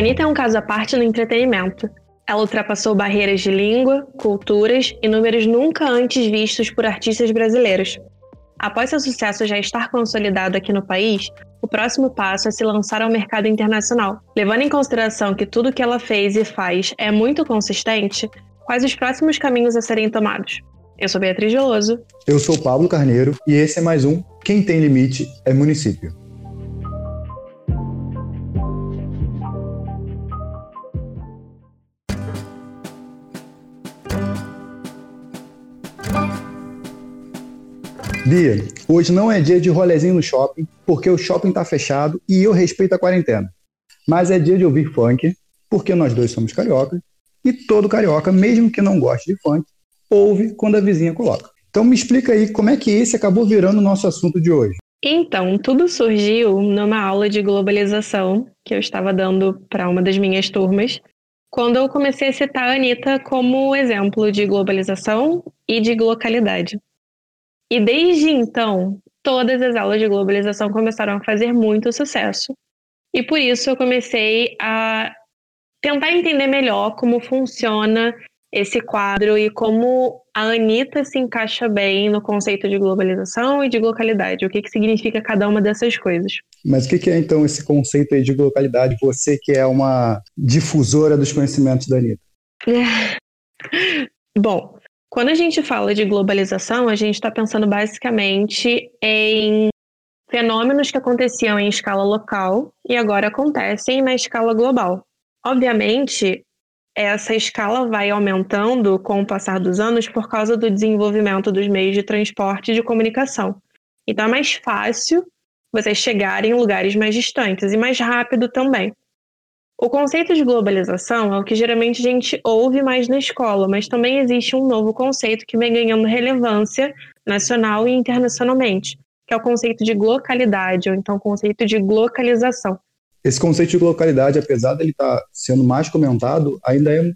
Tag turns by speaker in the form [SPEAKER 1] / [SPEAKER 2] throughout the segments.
[SPEAKER 1] Anitta é um caso à parte no entretenimento. Ela ultrapassou barreiras de língua, culturas e números nunca antes vistos por artistas brasileiros. Após seu sucesso já estar consolidado aqui no país, o próximo passo é se lançar ao mercado internacional. Levando em consideração que tudo que ela fez e faz é muito consistente, quais os próximos caminhos a serem tomados? Eu sou Beatriz Veloso.
[SPEAKER 2] Eu sou Pablo Carneiro e esse é mais um Quem Tem Limite é Município. Bia, hoje não é dia de rolezinho no shopping, porque o shopping está fechado e eu respeito a quarentena. Mas é dia de ouvir funk, porque nós dois somos carioca, e todo carioca, mesmo que não goste de funk, ouve quando a vizinha coloca. Então me explica aí como é que esse acabou virando o nosso assunto de hoje.
[SPEAKER 1] Então, tudo surgiu numa aula de globalização que eu estava dando para uma das minhas turmas, quando eu comecei a citar a Anitta como exemplo de globalização e de localidade. E desde então, todas as aulas de globalização começaram a fazer muito sucesso. E por isso eu comecei a tentar entender melhor como funciona esse quadro e como a Anitta se encaixa bem no conceito de globalização e de localidade. O que, que significa cada uma dessas coisas.
[SPEAKER 2] Mas o que, que é então esse conceito aí de localidade? Você que é uma difusora dos conhecimentos da Anitta.
[SPEAKER 1] Bom, quando a gente fala de globalização, a gente está pensando basicamente em fenômenos que aconteciam em escala local e agora acontecem na escala global. Obviamente, essa escala vai aumentando com o passar dos anos por causa do desenvolvimento dos meios de transporte e de comunicação. Então é mais fácil você chegar em lugares mais distantes e mais rápido também. O conceito de globalização é o que geralmente a gente ouve mais na escola, mas também existe um novo conceito que vem ganhando relevância nacional e internacionalmente, que é o conceito de localidade, ou então o conceito de localização.
[SPEAKER 2] Esse conceito de localidade, apesar dele estar tá sendo mais comentado, ainda é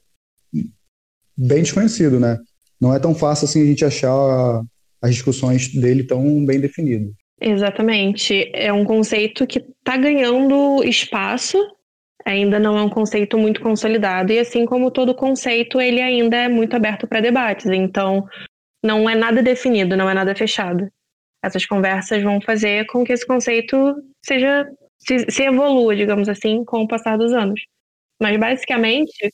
[SPEAKER 2] bem desconhecido, né? Não é tão fácil assim a gente achar as discussões dele tão bem definidas.
[SPEAKER 1] Exatamente. É um conceito que está ganhando espaço, ainda não é um conceito muito consolidado, e assim como todo conceito, ele ainda é muito aberto para debates. Então, não é nada definido, não é nada fechado. Essas conversas vão fazer com que esse conceito seja se, se evolua, digamos assim, com o passar dos anos. Mas basicamente,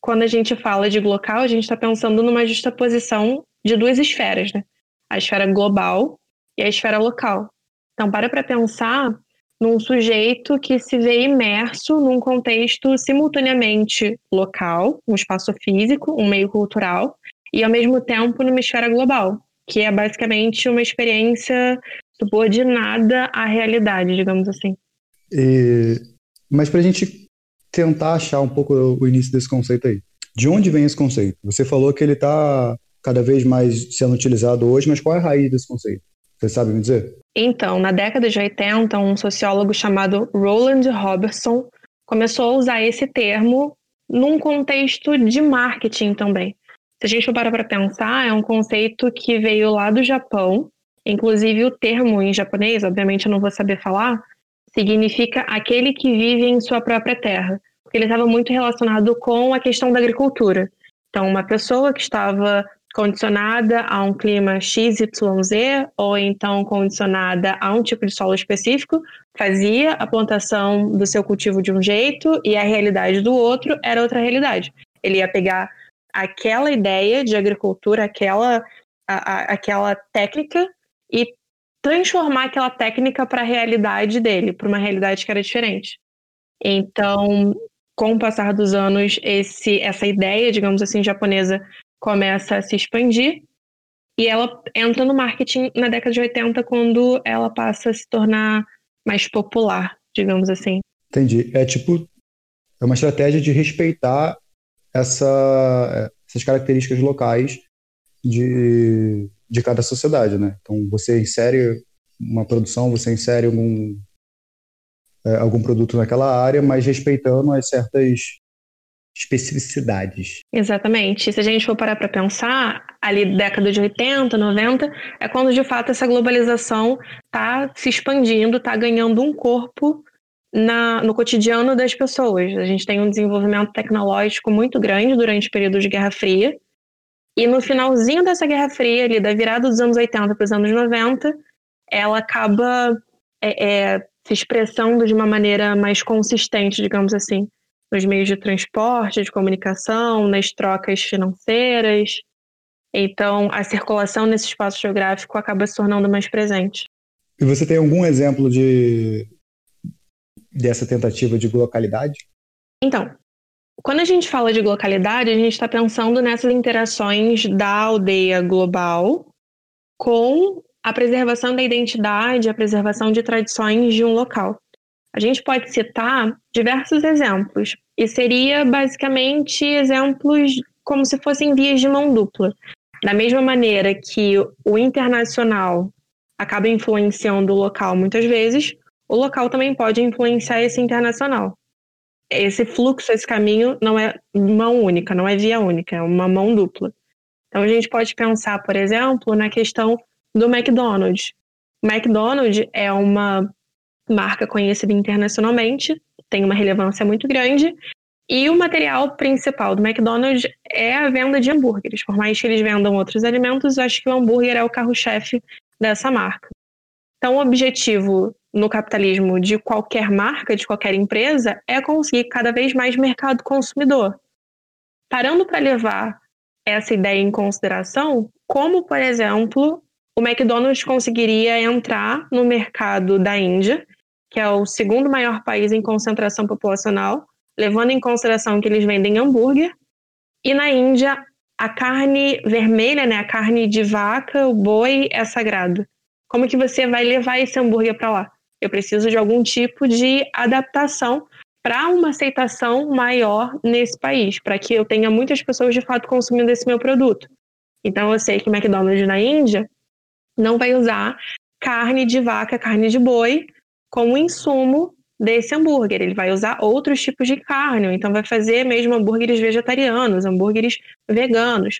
[SPEAKER 1] quando a gente fala de local, a gente está pensando numa justaposição de duas esferas, né? A esfera global e a esfera local. Então, para para pensar num sujeito que se vê imerso num contexto simultaneamente local, um espaço físico, um meio cultural, e ao mesmo tempo numa esfera global, que é basicamente uma experiência subordinada à realidade, digamos assim.
[SPEAKER 2] E, mas para a gente tentar achar um pouco o início desse conceito aí, de onde vem esse conceito? Você falou que ele está cada vez mais sendo utilizado hoje, mas qual é a raiz desse conceito? Você sabe me dizer?
[SPEAKER 1] Então, na década de 80, um sociólogo chamado Roland Robertson começou a usar esse termo num contexto de marketing também. Se a gente for parar para pensar, é um conceito que veio lá do Japão. Inclusive, o termo em japonês, obviamente eu não vou saber falar, significa aquele que vive em sua própria terra, porque ele estava muito relacionado com a questão da agricultura. Então, uma pessoa que estava condicionada a um clima XYZ ou então condicionada a um tipo de solo específico, fazia a plantação do seu cultivo de um jeito e a realidade do outro era outra realidade. Ele ia pegar aquela ideia de agricultura, aquela, a, a, aquela técnica e transformar aquela técnica para a realidade dele, para uma realidade que era diferente. Então, com o passar dos anos, esse, essa ideia, digamos assim, japonesa começa a se expandir e ela entra no marketing na década de 80 quando ela passa a se tornar mais popular, digamos assim.
[SPEAKER 2] Entendi. É tipo é uma estratégia de respeitar essa, essas características locais de, de cada sociedade, né? Então você insere uma produção, você insere algum é, algum produto naquela área, mas respeitando as certas especificidades.
[SPEAKER 1] Exatamente. Se a gente for parar para pensar, ali década de 80, 90, é quando de fato essa globalização está se expandindo, está ganhando um corpo na, no cotidiano das pessoas. A gente tem um desenvolvimento tecnológico muito grande durante o período de Guerra Fria. E no finalzinho dessa Guerra Fria, ali, da virada dos anos 80 para os anos 90, ela acaba é, é, se expressando de uma maneira mais consistente, digamos assim, nos meios de transporte, de comunicação, nas trocas financeiras. Então, a circulação nesse espaço geográfico acaba se tornando mais presente.
[SPEAKER 2] E você tem algum exemplo de dessa tentativa de localidade?
[SPEAKER 1] Então, quando a gente fala de localidade, a gente está pensando nessas interações da aldeia global com a preservação da identidade, a preservação de tradições de um local. A gente pode citar diversos exemplos, e seria basicamente exemplos como se fossem vias de mão dupla. Da mesma maneira que o internacional acaba influenciando o local muitas vezes, o local também pode influenciar esse internacional. Esse fluxo, esse caminho não é mão única, não é via única, é uma mão dupla. Então a gente pode pensar, por exemplo, na questão do McDonald's. O McDonald's é uma marca conhecida internacionalmente, tem uma relevância muito grande, e o material principal do McDonald's é a venda de hambúrgueres. Por mais que eles vendam outros alimentos, acho que o hambúrguer é o carro-chefe dessa marca. Então, o objetivo no capitalismo de qualquer marca, de qualquer empresa, é conseguir cada vez mais mercado consumidor. Parando para levar essa ideia em consideração, como, por exemplo, o McDonald's conseguiria entrar no mercado da Índia, que é o segundo maior país em concentração populacional, levando em consideração que eles vendem hambúrguer, e na Índia a carne vermelha, né, a carne de vaca, o boi é sagrado. Como que você vai levar esse hambúrguer para lá? Eu preciso de algum tipo de adaptação para uma aceitação maior nesse país, para que eu tenha muitas pessoas de fato consumindo esse meu produto. Então eu sei que o McDonald's na Índia não vai usar carne de vaca, carne de boi como insumo desse hambúrguer. Ele vai usar outros tipos de carne, então vai fazer mesmo hambúrgueres vegetarianos, hambúrgueres veganos.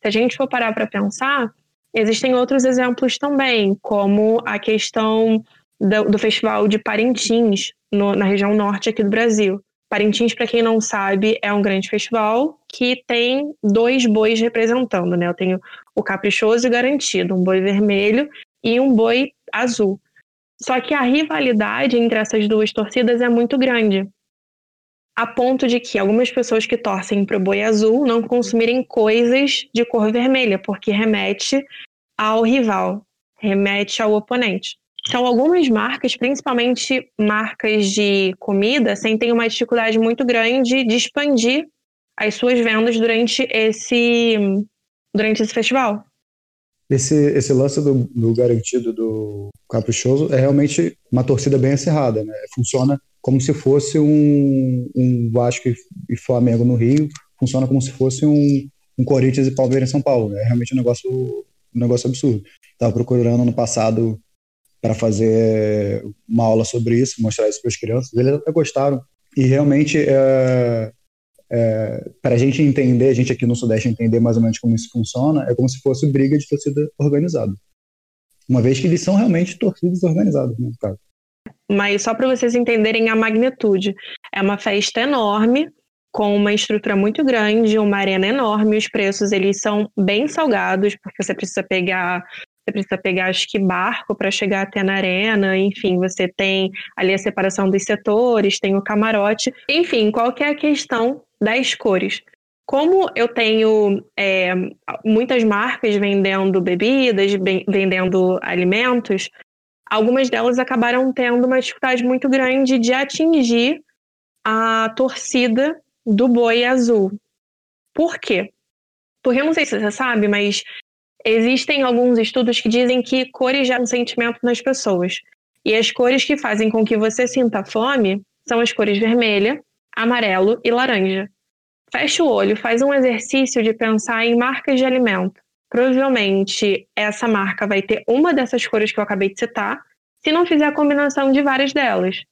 [SPEAKER 1] Se a gente for parar para pensar, existem outros exemplos também, como a questão do, do Festival de Parintins, no, na região norte aqui do Brasil. Parintins, para quem não sabe, é um grande festival que tem dois bois representando, né? Eu tenho o caprichoso e garantido, um boi vermelho e um boi azul. Só que a rivalidade entre essas duas torcidas é muito grande, a ponto de que algumas pessoas que torcem para o boi azul não consumirem coisas de cor vermelha, porque remete ao rival, remete ao oponente. Então, algumas marcas, principalmente marcas de comida, sentem uma dificuldade muito grande de expandir as suas vendas durante esse, durante esse festival.
[SPEAKER 2] Esse, esse lance do, do garantido do Caprichoso é realmente uma torcida bem acirrada, né? Funciona como se fosse um, um Vasco e Flamengo no Rio, funciona como se fosse um, um Corinthians e Palmeiras em São Paulo. Né? É realmente um negócio, um negócio absurdo. Estava procurando no passado para fazer uma aula sobre isso, mostrar isso para as crianças. Eles até gostaram. E realmente, é, é, para a gente entender, a gente aqui no Sudeste entender mais ou menos como isso funciona, é como se fosse briga de torcida organizada. Uma vez que eles são realmente torcidas organizadas, no caso.
[SPEAKER 1] Mas só para vocês entenderem a magnitude, é uma festa enorme, com uma estrutura muito grande, uma arena enorme, os preços eles são bem salgados, porque você precisa pegar você precisa pegar, acho que, barco para chegar até na arena, enfim, você tem ali a separação dos setores, tem o camarote, enfim, qual que é a questão das cores? Como eu tenho é, muitas marcas vendendo bebidas, vendendo alimentos, algumas delas acabaram tendo uma dificuldade muito grande de atingir a torcida do boi azul. Por quê? Porque não sei se você sabe, mas Existem alguns estudos que dizem que cores geram sentimento nas pessoas. E as cores que fazem com que você sinta fome são as cores vermelha, amarelo e laranja. Feche o olho, faz um exercício de pensar em marcas de alimento. Provavelmente essa marca vai ter uma dessas cores que eu acabei de citar, se não fizer a combinação de várias delas.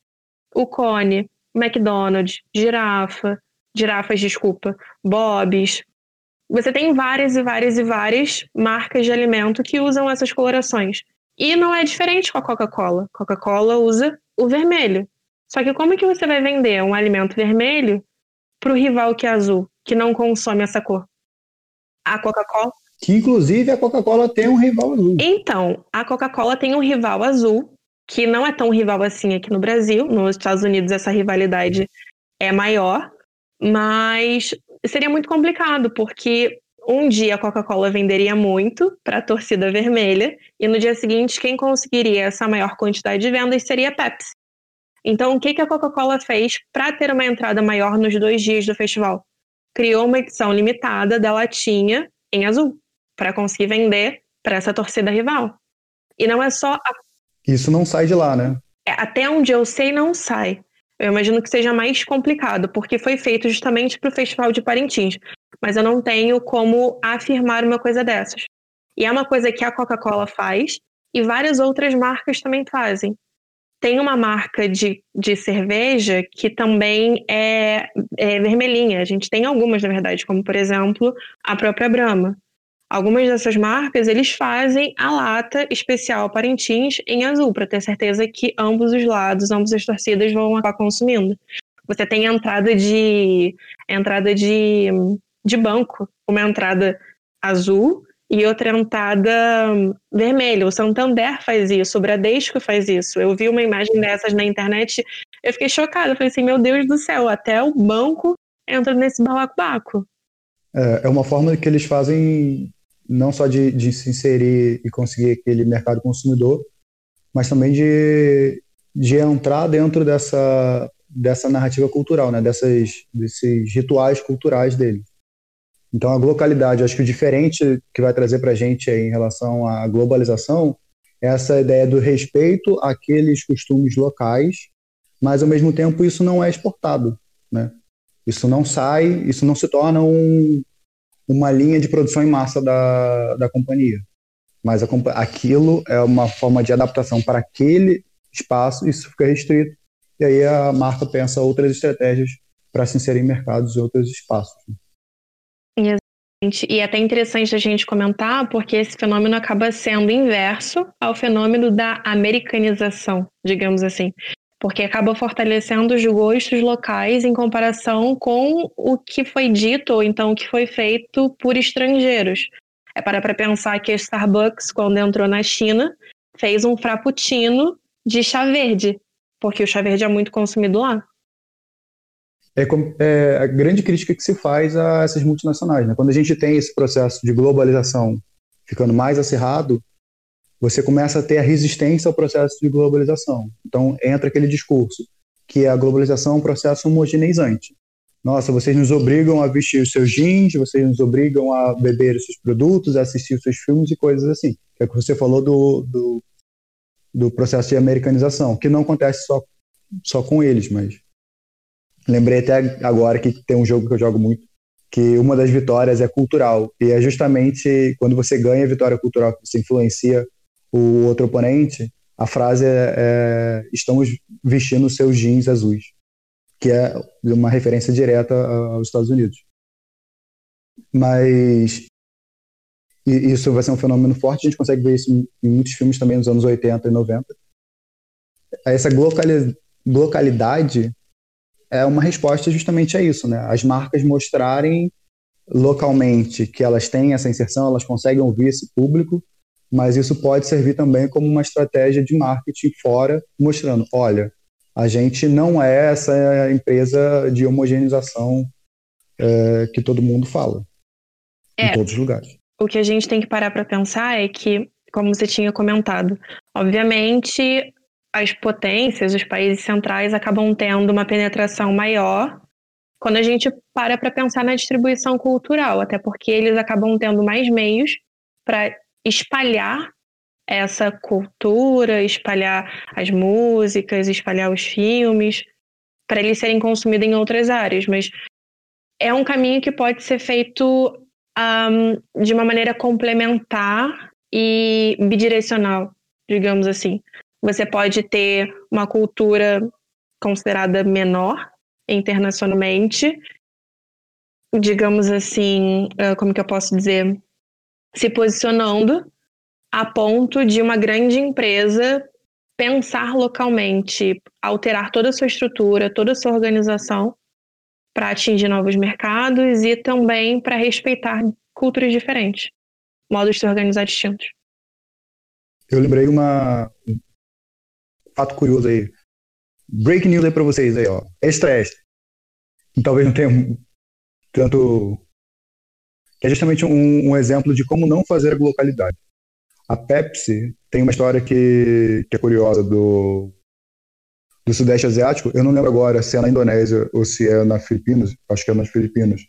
[SPEAKER 1] O cone, McDonald's, girafa, girafas, desculpa, Bob's, você tem várias e várias e várias marcas de alimento que usam essas colorações. E não é diferente com a Coca-Cola. Coca-Cola usa o vermelho. Só que como que você vai vender um alimento vermelho para o rival que é azul, que não consome essa cor? A Coca-Cola.
[SPEAKER 2] Que inclusive a Coca-Cola tem um rival azul.
[SPEAKER 1] Então, a Coca-Cola tem um rival azul, que não é tão rival assim aqui no Brasil. Nos Estados Unidos essa rivalidade é maior, mas seria muito complicado, porque um dia a Coca-Cola venderia muito para a torcida vermelha e no dia seguinte quem conseguiria essa maior quantidade de vendas seria a Pepsi. Então, o que, que a Coca-Cola fez para ter uma entrada maior nos dois dias do festival? Criou uma edição limitada da latinha em azul para conseguir vender para essa torcida rival. E não é só. A...
[SPEAKER 2] Isso não sai de lá, né?
[SPEAKER 1] É, até onde eu sei, não sai. Eu imagino que seja mais complicado, porque foi feito justamente para o Festival de Parintins. Mas eu não tenho como afirmar uma coisa dessas. E é uma coisa que a Coca-Cola faz e várias outras marcas também fazem. Tem uma marca de, de cerveja que também é, é vermelhinha. A gente tem algumas, na verdade, como por exemplo a própria Brahma. Algumas dessas marcas, eles fazem a lata especial Parintins em azul, para ter certeza que ambos os lados, ambas as torcidas vão acabar consumindo. Você tem entrada de entrada de, de banco, uma entrada azul e outra entrada vermelha. O Santander faz isso, o Bradesco faz isso. Eu vi uma imagem dessas na internet, eu fiquei chocada. Falei assim, meu Deus do céu, até o banco entra nesse balacobaco.
[SPEAKER 2] É, é uma forma que eles fazem não só de, de se inserir e conseguir aquele mercado consumidor, mas também de, de entrar dentro dessa, dessa narrativa cultural, né? Dessas, desses rituais culturais dele. Então, a localidade, acho que o diferente que vai trazer para a gente em relação à globalização é essa ideia do respeito àqueles costumes locais, mas ao mesmo tempo isso não é exportado, né? Isso não sai, isso não se torna um, uma linha de produção em massa da, da companhia. Mas a, aquilo é uma forma de adaptação para aquele espaço, isso fica restrito, e aí a marca pensa outras estratégias para se inserir em mercados e outros espaços.
[SPEAKER 1] Exatamente. E é até interessante a gente comentar, porque esse fenômeno acaba sendo inverso ao fenômeno da americanização, digamos assim porque acaba fortalecendo os gostos locais em comparação com o que foi dito ou então o que foi feito por estrangeiros. É para para pensar que a Starbucks, quando entrou na China, fez um frappuccino de chá verde, porque o chá verde é muito consumido lá.
[SPEAKER 2] É, é, a grande crítica que se faz a essas multinacionais. Né? Quando a gente tem esse processo de globalização ficando mais acirrado, você começa a ter a resistência ao processo de globalização. Então, entra aquele discurso que a globalização é um processo homogeneizante. Nossa, vocês nos obrigam a vestir os seus jeans, vocês nos obrigam a beber os seus produtos, a assistir os seus filmes e coisas assim. É o que você falou do, do, do processo de americanização, que não acontece só, só com eles, mas lembrei até agora que tem um jogo que eu jogo muito, que uma das vitórias é cultural. E é justamente quando você ganha a vitória cultural, que você influencia o outro oponente, a frase é, é estamos vestindo seus jeans azuis, que é uma referência direta aos Estados Unidos. Mas isso vai ser um fenômeno forte, a gente consegue ver isso em muitos filmes também nos anos 80 e 90. Essa localidade é uma resposta justamente a isso, né? As marcas mostrarem localmente que elas têm essa inserção, elas conseguem ouvir esse público mas isso pode servir também como uma estratégia de marketing fora, mostrando, olha, a gente não é essa empresa de homogeneização é, que todo mundo fala, é, em todos os lugares.
[SPEAKER 1] O que a gente tem que parar para pensar é que, como você tinha comentado, obviamente as potências, os países centrais acabam tendo uma penetração maior quando a gente para para pensar na distribuição cultural, até porque eles acabam tendo mais meios para espalhar essa cultura, espalhar as músicas, espalhar os filmes, para eles serem consumidos em outras áreas. Mas é um caminho que pode ser feito um, de uma maneira complementar e bidirecional, digamos assim. Você pode ter uma cultura considerada menor internacionalmente, digamos assim, ah, como que eu posso dizer, se posicionando a ponto de uma grande empresa pensar localmente, alterar toda a sua estrutura, toda a sua organização para atingir novos mercados e também para respeitar culturas diferentes, modos de se organizar distintos.
[SPEAKER 2] Eu lembrei uma um fato curioso aí. Breaking news aí para vocês aí, ó. Extra extra. Talvez não tenha tanto que é justamente um, um exemplo de como não fazer a localidade. A Pepsi tem uma história que, que é curiosa do, do Sudeste Asiático. Eu não lembro agora se é na Indonésia ou se é na Filipinas. Acho que é nas Filipinas.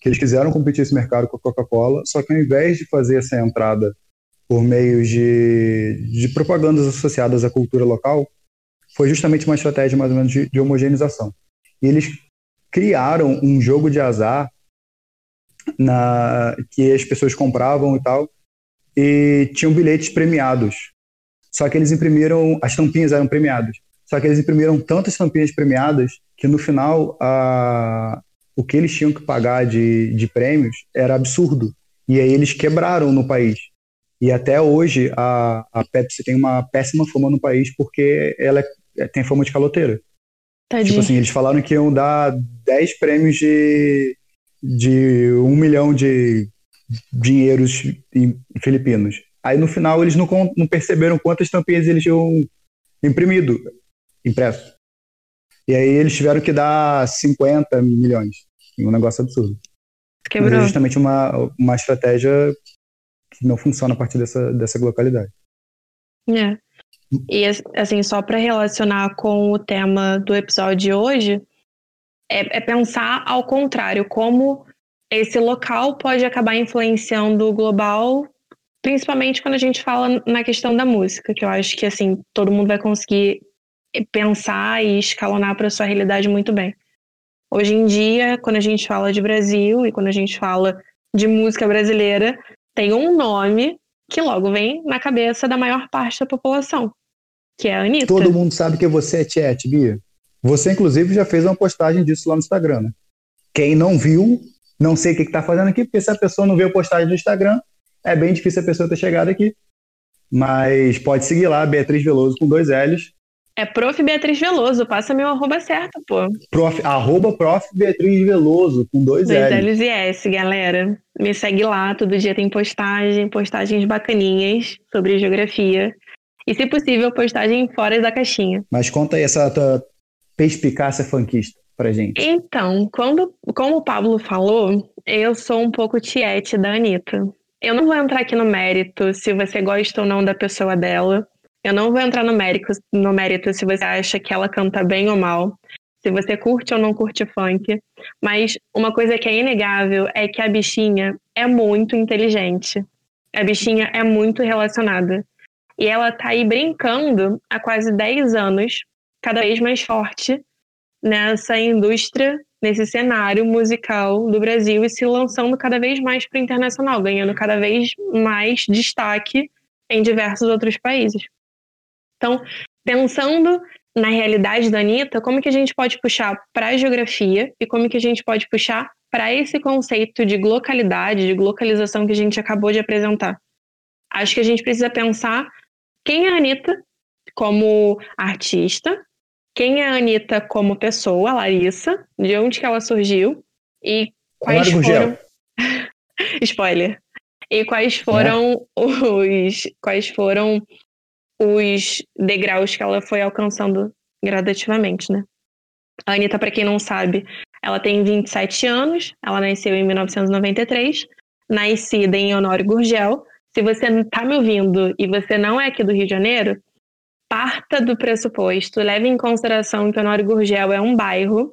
[SPEAKER 2] Que eles quiseram competir esse mercado com a Coca-Cola, só que ao invés de fazer essa entrada por meio de, de propagandas associadas à cultura local, foi justamente uma estratégia mais ou menos de, de homogeneização. E eles criaram um jogo de azar na, que as pessoas compravam e tal, e tinham bilhetes premiados. Só que eles imprimiram, as tampinhas eram premiadas. Só que eles imprimiram tantas tampinhas premiadas que no final a, o que eles tinham que pagar de, de prêmios era absurdo. E aí eles quebraram no país. E até hoje a, a Pepsi tem uma péssima fama no país porque ela é, tem fama de caloteira. Tadinho. Tipo assim, eles falaram que iam dar 10 prêmios de, de um milhão de dinheiros filipinos. Aí no final eles não, não perceberam quantas tampinhas eles tinham imprimido, impresso. E aí eles tiveram que dar 50 milhões. Um negócio absurdo.
[SPEAKER 1] Quebrou. Mas
[SPEAKER 2] é justamente uma, uma estratégia que não funciona a partir dessa, dessa localidade.
[SPEAKER 1] É. E assim, só para relacionar com o tema do episódio de hoje, é, é pensar ao contrário, como esse local pode acabar influenciando o global, principalmente quando a gente fala na questão da música, que eu acho que assim todo mundo vai conseguir pensar e escalonar para sua realidade muito bem. Hoje em dia, quando a gente fala de Brasil e quando a gente fala de música brasileira, tem um nome que logo vem na cabeça da maior parte da população, que é a Anitta.
[SPEAKER 2] Todo mundo sabe que você é Tiet, Bia. Você, inclusive, já fez uma postagem disso lá no Instagram, né? Quem não viu, não sei o que está fazendo aqui, porque se a pessoa não viu a postagem do Instagram, é bem difícil a pessoa ter chegado aqui. Mas pode seguir lá, Beatriz Veloso com dois L's.
[SPEAKER 1] É prof. Beatriz Veloso, passa meu arroba certo, pô.
[SPEAKER 2] Prof, arroba prof. Beatriz Veloso, com dois,
[SPEAKER 1] dois L's. Dois L's e S, galera. Me segue lá, todo dia tem postagem, postagens bacaninhas sobre geografia. E, se possível, postagem fora da caixinha.
[SPEAKER 2] Mas conta aí essa tua perspicácia funkista pra gente?
[SPEAKER 1] Então, quando, como o Pablo falou, eu sou um pouco tiete da Anitta. Eu não vou entrar aqui no mérito se você gosta ou não da pessoa dela. Eu não vou entrar no mérito, no mérito se você acha que ela canta bem ou mal, se você curte ou não curte funk. Mas uma coisa que é inegável é que a bichinha é muito inteligente. A bichinha é muito relacionada. E ela tá aí brincando há quase 10 anos cada vez mais forte nessa indústria, nesse cenário musical do Brasil e se lançando cada vez mais para o internacional, ganhando cada vez mais destaque em diversos outros países. Então, pensando na realidade da Anitta, como que a gente pode puxar para a geografia e como que a gente pode puxar para esse conceito de localidade, de localização que a gente acabou de apresentar? Acho que a gente precisa pensar quem é a Anitta como artista, quem é a Anitta como pessoa, Larissa, de onde que ela surgiu e quais foram. Spoiler. E quais foram é. os. Quais foram os degraus que ela foi alcançando gradativamente, né? A Anitta, para quem não sabe, ela tem 27 anos, ela nasceu em 1993, nascida em Honório Gurgel. Se você está me ouvindo e você não é aqui do Rio de Janeiro, parta do pressuposto, leve em consideração que Honório Gurgel é um bairro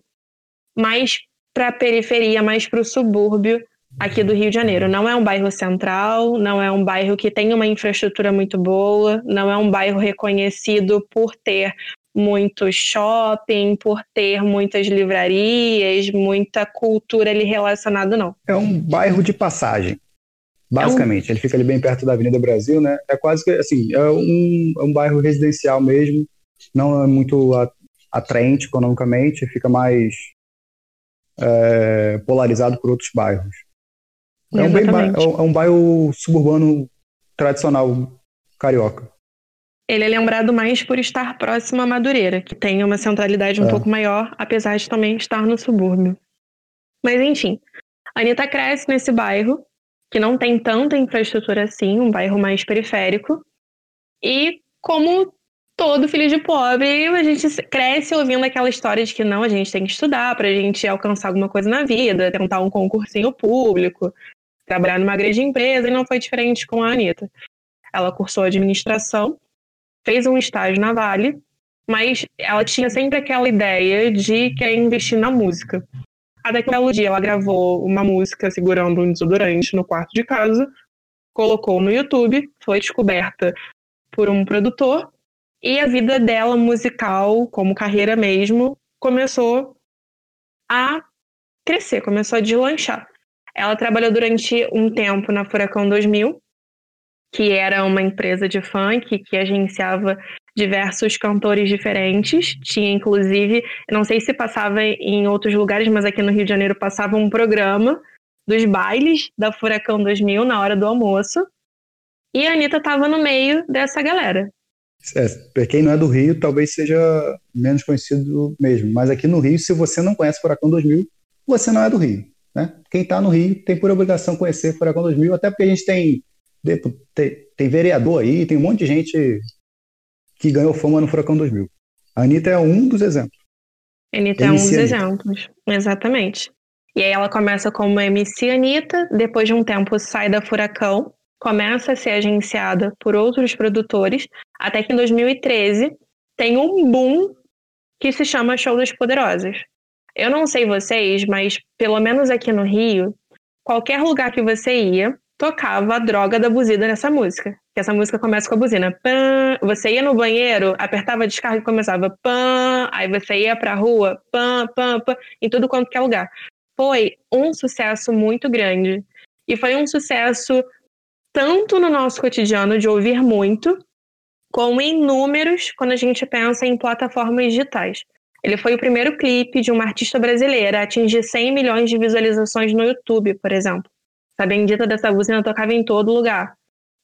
[SPEAKER 1] mais para a periferia, mais para o subúrbio aqui do Rio de Janeiro. Não é um bairro central, não é um bairro que tem uma infraestrutura muito boa, não é um bairro reconhecido por ter muito shopping, por ter muitas livrarias, muita cultura ali relacionada, não.
[SPEAKER 2] É um bairro de passagem. Basicamente, é um... ele fica ali bem perto da Avenida Brasil, né? É quase que assim, é um, é um bairro residencial mesmo, não é muito atraente economicamente, fica mais é, polarizado por outros bairros. É um, bem, é um bairro suburbano tradicional carioca.
[SPEAKER 1] Ele é lembrado mais por estar próximo a Madureira, que tem uma centralidade um é. pouco maior, apesar de também estar no subúrbio. Mas enfim, a Anitta cresce nesse bairro, que não tem tanta infraestrutura assim, um bairro mais periférico. E como todo filho de pobre, a gente cresce ouvindo aquela história de que não, a gente tem que estudar para a gente alcançar alguma coisa na vida, tentar um concursinho público, trabalhar numa grande empresa, e não foi diferente com a Anitta. Ela cursou administração, fez um estágio na Vale, mas ela tinha sempre aquela ideia de querer investir na música. Até que dia ela gravou uma música segurando um desodorante no quarto de casa, colocou no YouTube, foi descoberta por um produtor e a vida dela musical, como carreira mesmo, começou a crescer, começou a deslanchar. Ela trabalhou durante um tempo na Furacão 2000, que era uma empresa de funk que agenciava diversos cantores diferentes. Tinha, inclusive, não sei se passava em outros lugares, mas aqui no Rio de Janeiro passava um programa dos bailes da Furacão 2000 na hora do almoço. E a Anitta estava no meio dessa galera.
[SPEAKER 2] É, para quem não é do Rio, talvez seja menos conhecido mesmo. Mas aqui no Rio, se você não conhece Furacão 2000, você não é do Rio. Né? Quem está no Rio tem por obrigação conhecer Furacão 2000, até porque a gente tem, tem, tem vereador aí, tem um monte de gente que ganhou fama no Furacão 2000. A Anitta é um dos exemplos.
[SPEAKER 1] Anitta é um dos exemplos, exatamente. E aí ela começa como MC Anitta, depois de um tempo sai da Furacão, começa a ser agenciada por outros produtores, até que em 2013 tem um boom que se chama Show das Poderosas. Eu não sei vocês, mas pelo menos aqui no Rio, qualquer lugar que você ia, tocava a droga da buzina nessa música. Que essa música começa com a buzina. Pã, você ia no banheiro, apertava a descarga e começava pã, aí você ia pra rua, pã, pã, pã, em tudo quanto que é lugar. Foi um sucesso muito grande. E foi um sucesso tanto no nosso cotidiano de ouvir muito, como em números quando a gente pensa em plataformas digitais. Ele foi o primeiro clipe de uma artista brasileira a atingir 100 milhões de visualizações no YouTube, por exemplo. A bendita dessa buzina tocava em todo lugar.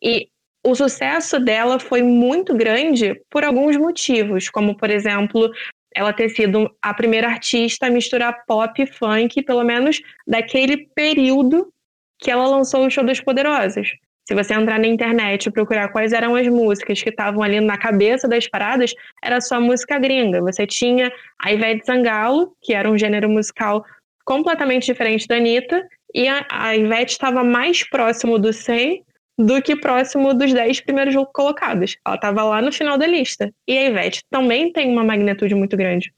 [SPEAKER 1] E o sucesso dela foi muito grande por alguns motivos, como, por exemplo, ela ter sido a primeira artista a misturar pop e funk, pelo menos daquele período que ela lançou o Show das Poderosas. Se você entrar na internet e procurar quais eram as músicas que estavam ali na cabeça das paradas, era só música gringa. Você tinha a Ivete Sangalo, que era um gênero musical completamente diferente da Anitta, e a, a Ivete estava mais próximo do 100 do que próximo dos 10 primeiros colocados. Ela estava lá no final da lista. E a Ivete também tem uma magnitude muito grande.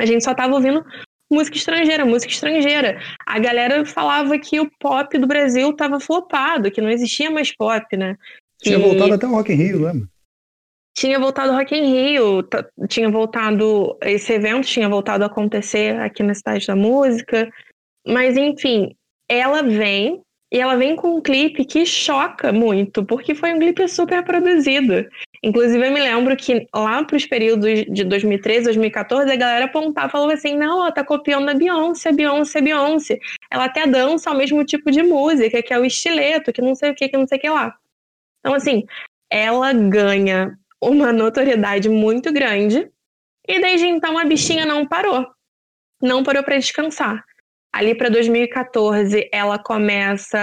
[SPEAKER 1] A gente só estava ouvindo música estrangeira, música estrangeira. A galera falava que o pop do Brasil estava flopado, que não existia mais pop, né?
[SPEAKER 2] Tinha voltado até o Rock in Rio, lembra?
[SPEAKER 1] Tinha voltado o Rock in Rio, tinha voltado, esse evento tinha voltado a acontecer aqui na Cidade da Música, mas enfim, ela vem e ela vem com um clipe que choca muito, porque foi um clipe super produzido. Inclusive, eu me lembro que lá para os períodos de 2013, 2014, a galera apontava e falava assim: não, ela tá copiando a Beyoncé, Beyoncé, Beyoncé. Ela até dança o mesmo tipo de música, que é o estileto, que não sei o que, que não sei o que lá. Então, assim, ela ganha uma notoriedade muito grande, e desde então a bichinha não parou. Não parou para descansar. Ali para 2014, ela começa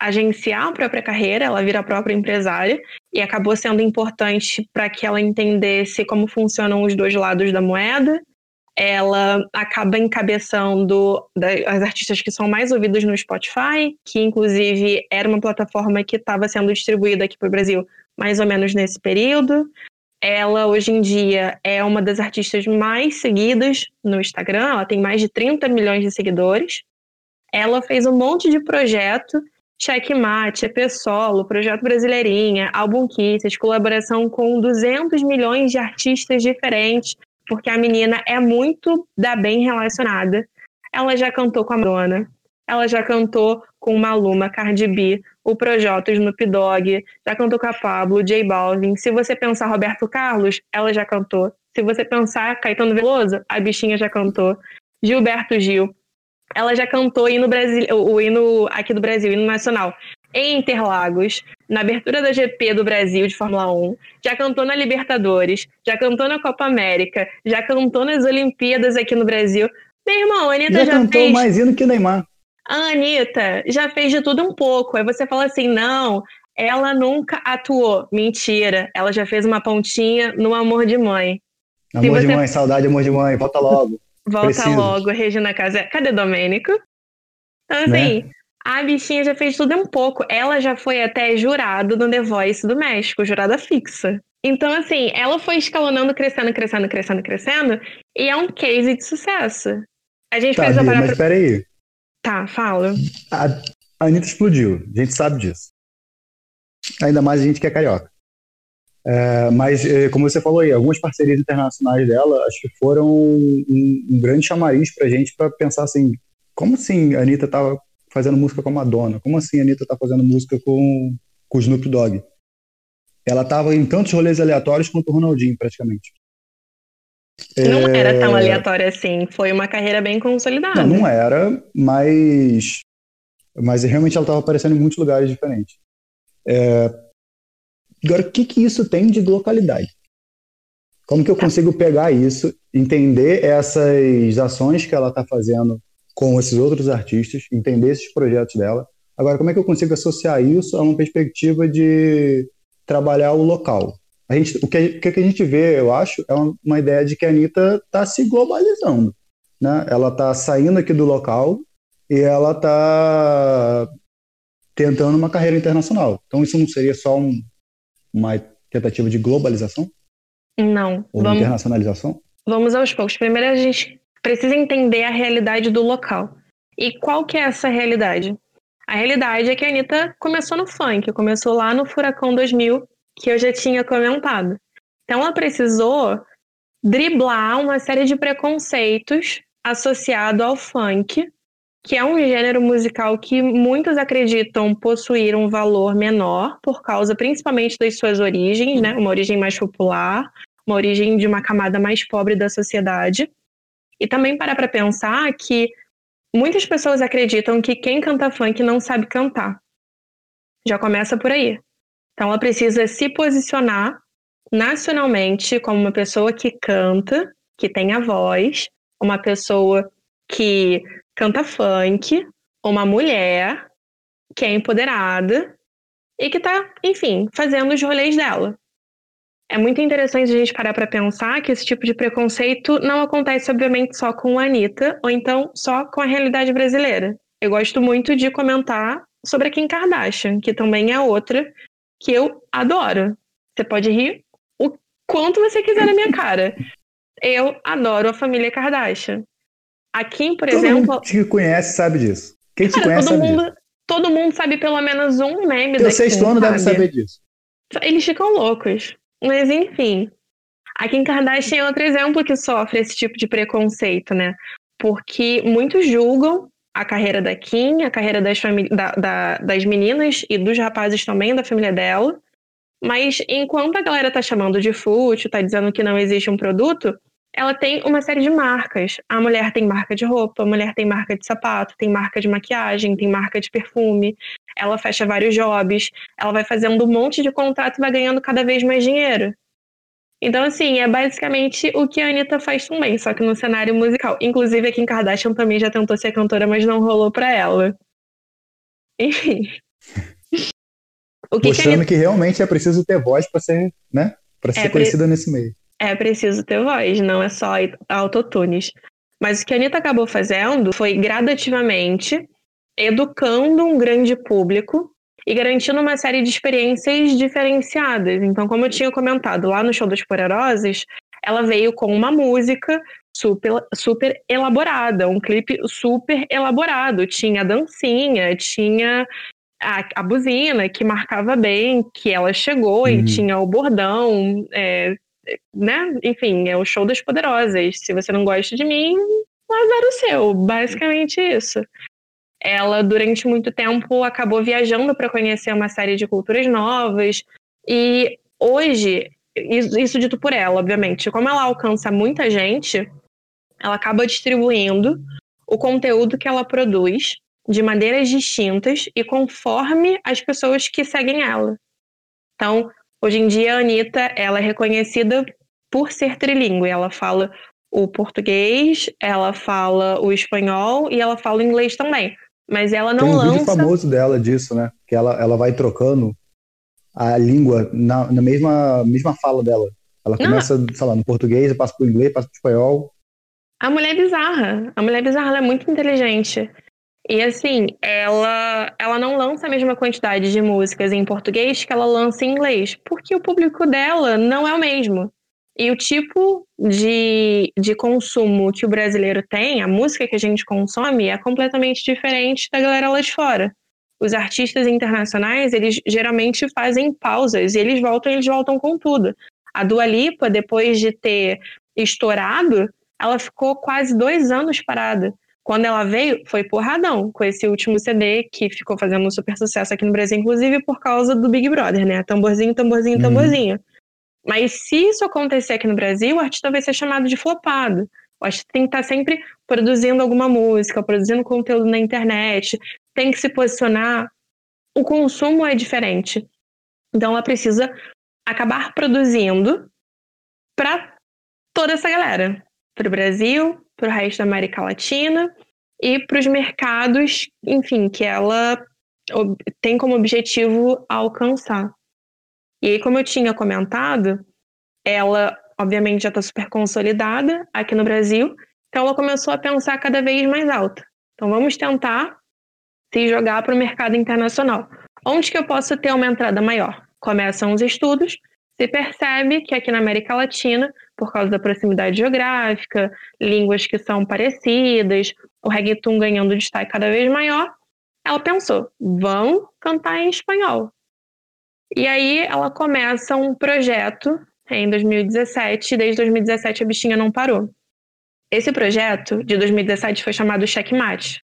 [SPEAKER 1] a agenciar a própria carreira, ela vira a própria empresária e acabou sendo importante para que ela entendesse como funcionam os dois lados da moeda. Ela acaba encabeçando as artistas que são mais ouvidas no Spotify, que inclusive era uma plataforma que estava sendo distribuída aqui para o Brasil mais ou menos nesse período. Ela, hoje em dia, é uma das artistas mais seguidas no Instagram. Ela tem mais de 30 milhões de seguidores. Ela fez um monte de projeto, Checkmate, EP Solo, Projeto Brasileirinha, Álbum Kisses, colaboração com 200 milhões de artistas diferentes, porque a menina é muito da bem relacionada. Ela já cantou com a Madonna, ela já cantou com Maluma, Cardi B, o Projota, o Snoop Dogg, já cantou com a Pablo, J Balvin. Se você pensar Roberto Carlos, ela já cantou. Se você pensar Caetano Veloso, a bichinha já cantou. Gilberto Gil, ela já cantou hino Brasil, o hino aqui do Brasil, hino nacional, em Interlagos. na abertura da GP do Brasil de Fórmula 1, já cantou na Libertadores, já cantou na Copa América, já cantou nas Olimpíadas aqui no Brasil. Meu irmão, a Anitta já,
[SPEAKER 2] já cantou
[SPEAKER 1] fez...
[SPEAKER 2] mais hino que Neymar.
[SPEAKER 1] A Anitta já fez de tudo um pouco. Aí você fala assim, não, ela nunca atuou. Mentira, ela já fez uma pontinha no Amor de Mãe.
[SPEAKER 2] Amor você... de mãe, saudade, amor de mãe, volta logo.
[SPEAKER 1] Volta Preciso. logo, Regina Casé. Cadê Domênico? Então, assim, né? a bichinha já fez tudo um pouco. Ela já foi até jurado no The Voice do México, jurada fixa. Então, assim, ela foi escalonando, crescendo, crescendo, crescendo, crescendo, e é um case de sucesso. A gente
[SPEAKER 2] tá,
[SPEAKER 1] precisa
[SPEAKER 2] parar mas pra... peraí.
[SPEAKER 1] Tá, fala.
[SPEAKER 2] A, a Anitta explodiu, a gente sabe disso. Ainda mais a gente que é carioca. É, mas, é, como você falou aí, algumas parcerias internacionais dela acho que foram um, um grande chamariz pra gente para pensar assim: como assim a Anitta tava fazendo música com a Madonna? Como assim a Anitta tá fazendo música com, com o Snoop Dogg? Ela tava em tantos rolês aleatórios quanto o Ronaldinho, praticamente.
[SPEAKER 1] Não é... era tão aleatório assim, foi uma carreira bem consolidada.
[SPEAKER 2] Não, não era, mas, mas realmente ela estava aparecendo em muitos lugares diferentes. É... Agora, o que, que isso tem de localidade? Como que eu consigo pegar isso, entender essas ações que ela está fazendo com esses outros artistas, entender esses projetos dela? Agora, como é que eu consigo associar isso a uma perspectiva de trabalhar o local? A gente, o, que, o que a gente vê, eu acho, é uma, ideia de que a Anitta está se globalizando. Né? Ela está saindo aqui do local e ela está tentando uma carreira internacional. Então, isso não seria só um, uma tentativa de globalização?
[SPEAKER 1] Não.
[SPEAKER 2] Ou vamos, internacionalização?
[SPEAKER 1] Vamos aos poucos. Primeiro, a gente precisa entender a realidade do local. E qual que é essa realidade? A realidade é que a Anitta começou no funk, começou lá no Furacão 2000, que eu já tinha comentado. Então ela precisou driblar uma série de preconceitos associado ao funk, que é um gênero musical que muitos acreditam possuir um valor menor por causa principalmente das suas origens, né? Uma origem mais popular, uma origem de uma camada mais pobre da sociedade. E também parar para pensar que muitas pessoas acreditam que quem canta funk não sabe cantar. Já começa por aí. Então ela precisa se posicionar nacionalmente como uma pessoa que canta, que tem a voz, uma pessoa que canta funk, uma mulher que é empoderada e que está, enfim, fazendo os rolês dela. É muito interessante a gente parar para pensar que esse tipo de preconceito não acontece, obviamente, só com a Anitta, ou então só com a realidade brasileira. Eu gosto muito de comentar sobre a Kim Kardashian, que também é outra que eu adoro. Você pode rir o quanto você quiser na minha cara. Eu adoro a família Kardashian. A Kim, por
[SPEAKER 2] todo
[SPEAKER 1] exemplo.
[SPEAKER 2] Mundo que conhece sabe disso. Quem te cara, conhece
[SPEAKER 1] todo
[SPEAKER 2] sabe
[SPEAKER 1] mundo,
[SPEAKER 2] disso.
[SPEAKER 1] Todo mundo sabe pelo menos um meme Teu
[SPEAKER 2] da sexto Kim, ano sabe? deve saber disso.
[SPEAKER 1] Eles ficam loucos. Mas enfim. A Kim Kardashian é outro exemplo que sofre esse tipo de preconceito, né? Porque muitos julgam a carreira da Kim, a carreira das, da, da, das meninas e dos rapazes também, da família dela. Mas enquanto a galera tá chamando de fútil, tá dizendo que não existe um produto, ela tem uma série de marcas. A mulher tem marca de roupa, a mulher tem marca de sapato, tem marca de maquiagem, tem marca de perfume. Ela fecha vários jobs, ela vai fazendo um monte de contrato e vai ganhando cada vez mais dinheiro. Então, assim, é basicamente o que a Anitta faz também, só que no cenário musical. Inclusive, a Kim Kardashian também já tentou ser cantora, mas não rolou pra ela. Enfim.
[SPEAKER 2] O que Mostrando que, Anitta... que, realmente é preciso ter voz para ser, né? Para ser é conhecida pre... nesse meio.
[SPEAKER 1] É preciso ter voz, não é só autotunes. Mas o que a Anitta acabou fazendo foi gradativamente educando um grande público e garantindo uma série de experiências diferenciadas. Então, como eu tinha comentado lá no Show dos Poderosos, ela veio com uma música super, super elaborada, um clipe super elaborado. Tinha dancinha, tinha a, a buzina que marcava bem que ela chegou uhum. e tinha o bordão, é, né? Enfim, é o Show das Poderosas. Se você não gosta de mim, azar o seu. Basicamente isso ela durante muito tempo acabou viajando para conhecer uma série de culturas novas e hoje isso dito por ela, obviamente, como ela alcança muita gente, ela acaba distribuindo o conteúdo que ela produz de maneiras distintas e conforme as pessoas que seguem ela. Então, hoje em dia, a Anitta ela é reconhecida por ser trilingue. Ela fala o português, ela fala o espanhol e ela fala o inglês também. Mas ela não
[SPEAKER 2] Tem um
[SPEAKER 1] lança.
[SPEAKER 2] vídeo famoso dela disso, né? Que ela, ela vai trocando a língua na, na mesma, mesma fala dela. Ela começa, não. sei lá, no português, passa pro inglês, passa pro espanhol.
[SPEAKER 1] A mulher é bizarra. A mulher é bizarra, ela é muito inteligente. E assim, ela, ela não lança a mesma quantidade de músicas em português que ela lança em inglês, porque o público dela não é o mesmo. E o tipo de, de consumo que o brasileiro tem, a música que a gente consome, é completamente diferente da galera lá de fora. Os artistas internacionais, eles geralmente fazem pausas e eles voltam, eles voltam com tudo. A Dua Lipa, depois de ter estourado, ela ficou quase dois anos parada. Quando ela veio, foi porradão com esse último CD que ficou fazendo um super sucesso aqui no Brasil, inclusive por causa do Big Brother, né? Tamborzinho, tamborzinho, tamborzinho. Uhum. Mas se isso acontecer aqui no Brasil, o artista vai ser chamado de flopado. O artista tem que estar sempre produzindo alguma música, produzindo conteúdo na internet, tem que se posicionar. O consumo é diferente. Então ela precisa acabar produzindo para toda essa galera. Para o Brasil, para o resto da América Latina e para os mercados, enfim, que ela tem como objetivo alcançar. E aí, como eu tinha comentado, ela, obviamente, já está super consolidada aqui no Brasil, então ela começou a pensar cada vez mais alta. Então, vamos tentar se jogar para o mercado internacional. Onde que eu posso ter uma entrada maior? Começam os estudos, se percebe que aqui na América Latina, por causa da proximidade geográfica, línguas que são parecidas, o reggaeton ganhando destaque cada vez maior, ela pensou, vão cantar em espanhol. E aí ela começa um projeto em 2017, e desde 2017 a bichinha não parou. Esse projeto de 2017 foi chamado Checkmate.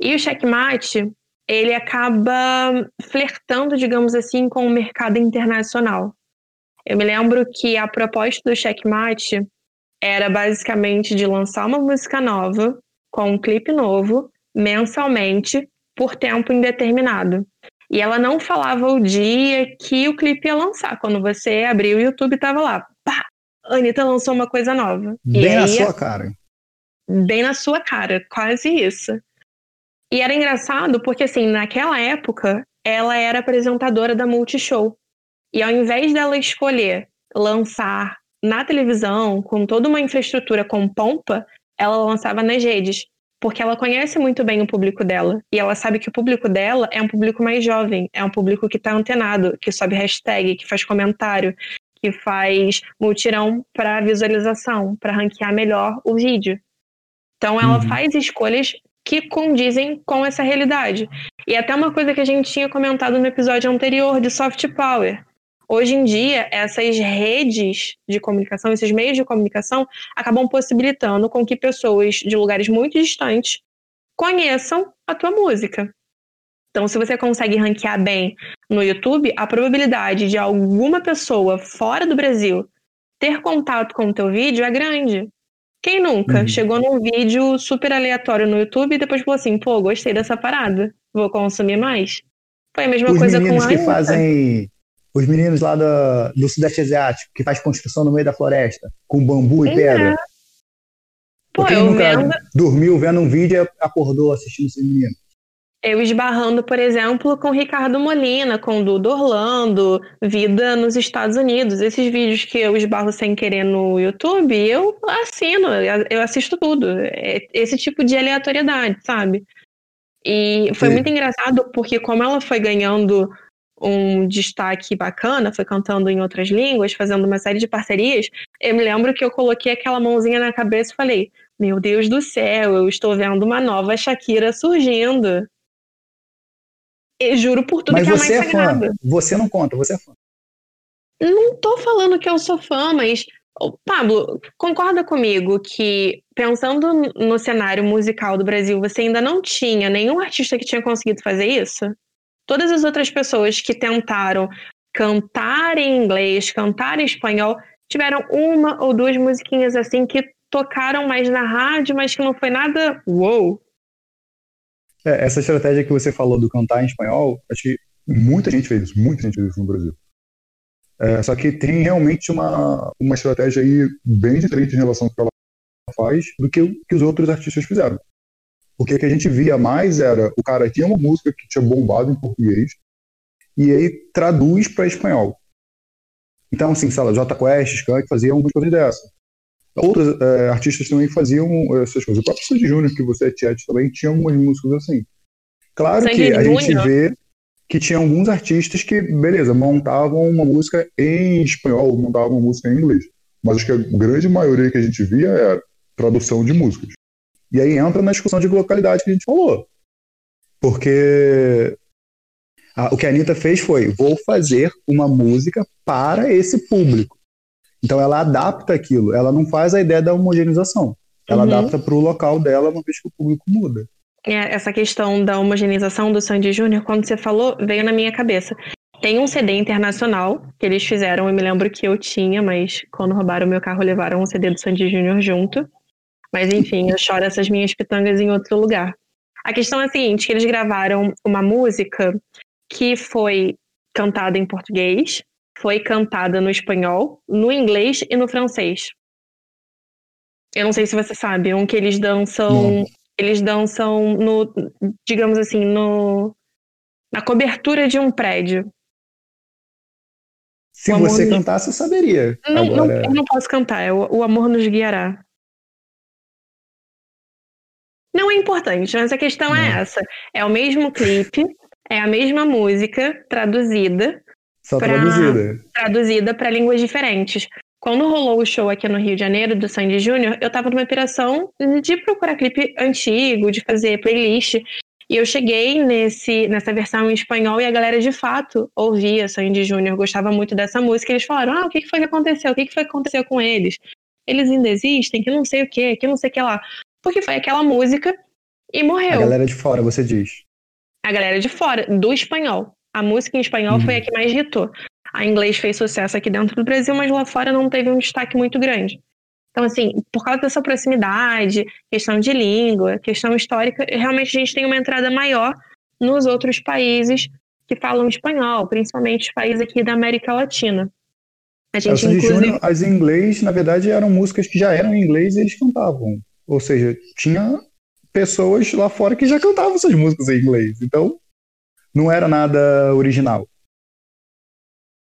[SPEAKER 1] E o Checkmate, ele acaba flertando, digamos assim, com o mercado internacional. Eu me lembro que a proposta do Checkmate era basicamente de lançar uma música nova, com um clipe novo, mensalmente, por tempo indeterminado. E ela não falava o dia que o clipe ia lançar. Quando você abriu o YouTube, tava lá. Pá! Anitta lançou uma coisa nova.
[SPEAKER 2] Bem na sua cara.
[SPEAKER 1] Bem na sua cara, quase isso. E era engraçado porque, assim, naquela época, ela era apresentadora da Multishow. E ao invés dela escolher lançar na televisão, com toda uma infraestrutura com pompa, ela lançava nas redes. Porque ela conhece muito bem o público dela. E ela sabe que o público dela é um público mais jovem, é um público que está antenado, que sobe hashtag, que faz comentário, que faz multirão para visualização, para ranquear melhor o vídeo. Então ela uhum. faz escolhas que condizem com essa realidade. E até uma coisa que a gente tinha comentado no episódio anterior de soft power. Hoje em dia, essas redes de comunicação, esses meios de comunicação, acabam possibilitando com que pessoas de lugares muito distantes conheçam a tua música. Então, se você consegue ranquear bem no YouTube, a probabilidade de alguma pessoa fora do Brasil ter contato com o teu vídeo é grande. Quem nunca uhum. chegou num vídeo super aleatório no YouTube e depois falou assim, pô, gostei dessa parada, vou consumir mais? Foi a mesma
[SPEAKER 2] Os
[SPEAKER 1] coisa com
[SPEAKER 2] a que fazem os meninos lá do, do Sudeste Asiático, que faz construção no meio da floresta, com bambu e pedra. É. Pô, Quem nunca vendo... dormiu vendo um vídeo e acordou assistindo esse menino?
[SPEAKER 1] Eu esbarrando, por exemplo, com Ricardo Molina, com Dudo Orlando, Vida nos Estados Unidos. Esses vídeos que eu esbarro sem querer no YouTube, eu assino, eu assisto tudo. É esse tipo de aleatoriedade, sabe? E foi Sim. muito engraçado porque como ela foi ganhando um destaque bacana, foi cantando em outras línguas, fazendo uma série de parcerias, eu me lembro que eu coloquei aquela mãozinha na cabeça e falei: Meu Deus do céu, eu estou vendo uma nova Shakira surgindo. Eu juro por tudo
[SPEAKER 2] Mas
[SPEAKER 1] que é
[SPEAKER 2] mais
[SPEAKER 1] é sagrado.
[SPEAKER 2] Fã. Você não conta, você é fã.
[SPEAKER 1] Não tô falando que eu sou fã, mas Pablo, concorda comigo que, pensando no cenário musical do Brasil, você ainda não tinha nenhum artista que tinha conseguido fazer isso? Todas as outras pessoas que tentaram cantar em inglês, cantar em espanhol, tiveram uma ou duas musiquinhas assim que tocaram mais na rádio, mas que não foi nada wow.
[SPEAKER 2] É, essa estratégia que você falou do cantar em espanhol, acho que muita gente fez isso, muita gente fez isso no Brasil. É, só que tem realmente uma, uma estratégia aí bem diferente em relação ao que ela faz do que, que os outros artistas fizeram. Porque o que a gente via mais era o cara tinha uma música que tinha bombado em português e aí traduz para espanhol. Então, assim, sei lá, J Quest, Skank faziam algumas coisas dessas. Outros é, artistas também faziam essas coisas. O próprio Sandy Júnior, que você é Tiet, também tinha algumas músicas assim. Claro Sandy que a Junior. gente vê que tinha alguns artistas que, beleza, montavam uma música em espanhol, montavam uma música em inglês. Mas acho que a grande maioria que a gente via era tradução de músicas. E aí entra na discussão de localidade que a gente falou. Porque a, o que a Anitta fez foi: vou fazer uma música para esse público. Então ela adapta aquilo, ela não faz a ideia da homogeneização. Ela uhum. adapta para o local dela uma vez que o público muda.
[SPEAKER 1] É, essa questão da homogeneização do Sandy Júnior, quando você falou, veio na minha cabeça. Tem um CD internacional que eles fizeram, eu me lembro que eu tinha, mas quando roubaram meu carro levaram um CD do Sandy Júnior junto. Mas enfim, eu choro essas minhas pitangas em outro lugar. A questão é a seguinte, que eles gravaram uma música que foi cantada em português, foi cantada no espanhol, no inglês e no francês. Eu não sei se você sabe, um que eles dançam, não. eles dançam no, digamos assim, no na cobertura de um prédio.
[SPEAKER 2] Se você nos... cantasse, eu saberia.
[SPEAKER 1] Não, Agora... não, eu não posso cantar, é o, o amor nos guiará. Não é importante, mas a questão é não. é essa. É o mesmo clipe, é a mesma música traduzida.
[SPEAKER 2] Só pra, traduzida.
[SPEAKER 1] Traduzida para línguas diferentes. Quando rolou o show aqui no Rio de Janeiro, do Sandy Júnior, eu tava numa operação de procurar clipe antigo, de fazer playlist. E eu cheguei nesse, nessa versão em espanhol e a galera de fato ouvia Sandy Júnior, gostava muito dessa música. Eles falaram: Ah, o que foi que aconteceu? O que foi que aconteceu com eles? Eles ainda existem? Que não sei o que, que não sei o que lá porque foi aquela música e morreu. A
[SPEAKER 2] galera de fora, você diz.
[SPEAKER 1] A galera de fora, do espanhol. A música em espanhol uhum. foi a que mais hitou. A inglês fez sucesso aqui dentro do Brasil, mas lá fora não teve um destaque muito grande. Então, assim, por causa dessa proximidade, questão de língua, questão histórica, realmente a gente tem uma entrada maior nos outros países que falam espanhol, principalmente os países aqui da América Latina.
[SPEAKER 2] A gente, inclusive... Júnior, as inglês, na verdade, eram músicas que já eram em inglês e eles cantavam. Ou seja, tinha pessoas lá fora que já cantavam essas músicas em inglês. Então, não era nada original.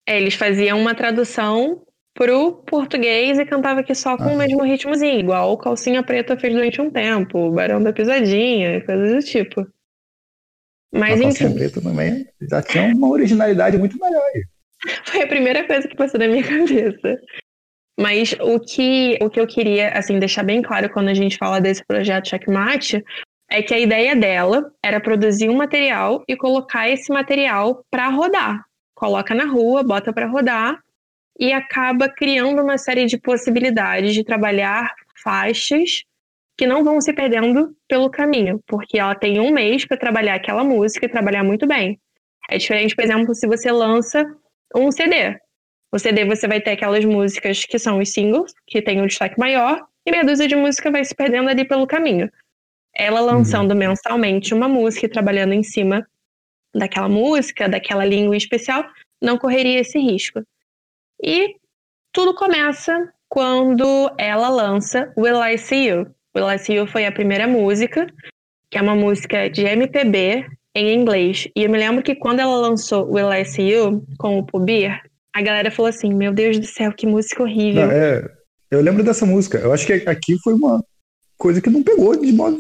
[SPEAKER 1] É, eles faziam uma tradução pro português e cantava aqui só com ah. o mesmo ritmozinho, igual o Calcinha Preta fez durante um tempo, o Barão da Pisadinha, coisas do tipo. Mas a
[SPEAKER 2] enfim. Preta também já tinha uma originalidade muito maior.
[SPEAKER 1] Foi a primeira coisa que passou na minha cabeça. Mas o que, o que eu queria assim deixar bem claro quando a gente fala desse projeto Checkmate é que a ideia dela era produzir um material e colocar esse material para rodar. Coloca na rua, bota para rodar e acaba criando uma série de possibilidades de trabalhar faixas que não vão se perdendo pelo caminho, porque ela tem um mês para trabalhar aquela música e trabalhar muito bem. É diferente, por exemplo, se você lança um CD. No CD você vai ter aquelas músicas que são os singles, que tem um destaque maior, e meia dúzia de música vai se perdendo ali pelo caminho. Ela lançando uhum. mensalmente uma música e trabalhando em cima daquela música, daquela língua especial, não correria esse risco. E tudo começa quando ela lança Will I See You. Will I See You foi a primeira música, que é uma música de MPB em inglês. E eu me lembro que quando ela lançou Will I See You com o Pubir, a galera falou assim: Meu Deus do céu, que música horrível.
[SPEAKER 2] Não, é, eu lembro dessa música. Eu acho que aqui foi uma coisa que não pegou de modo.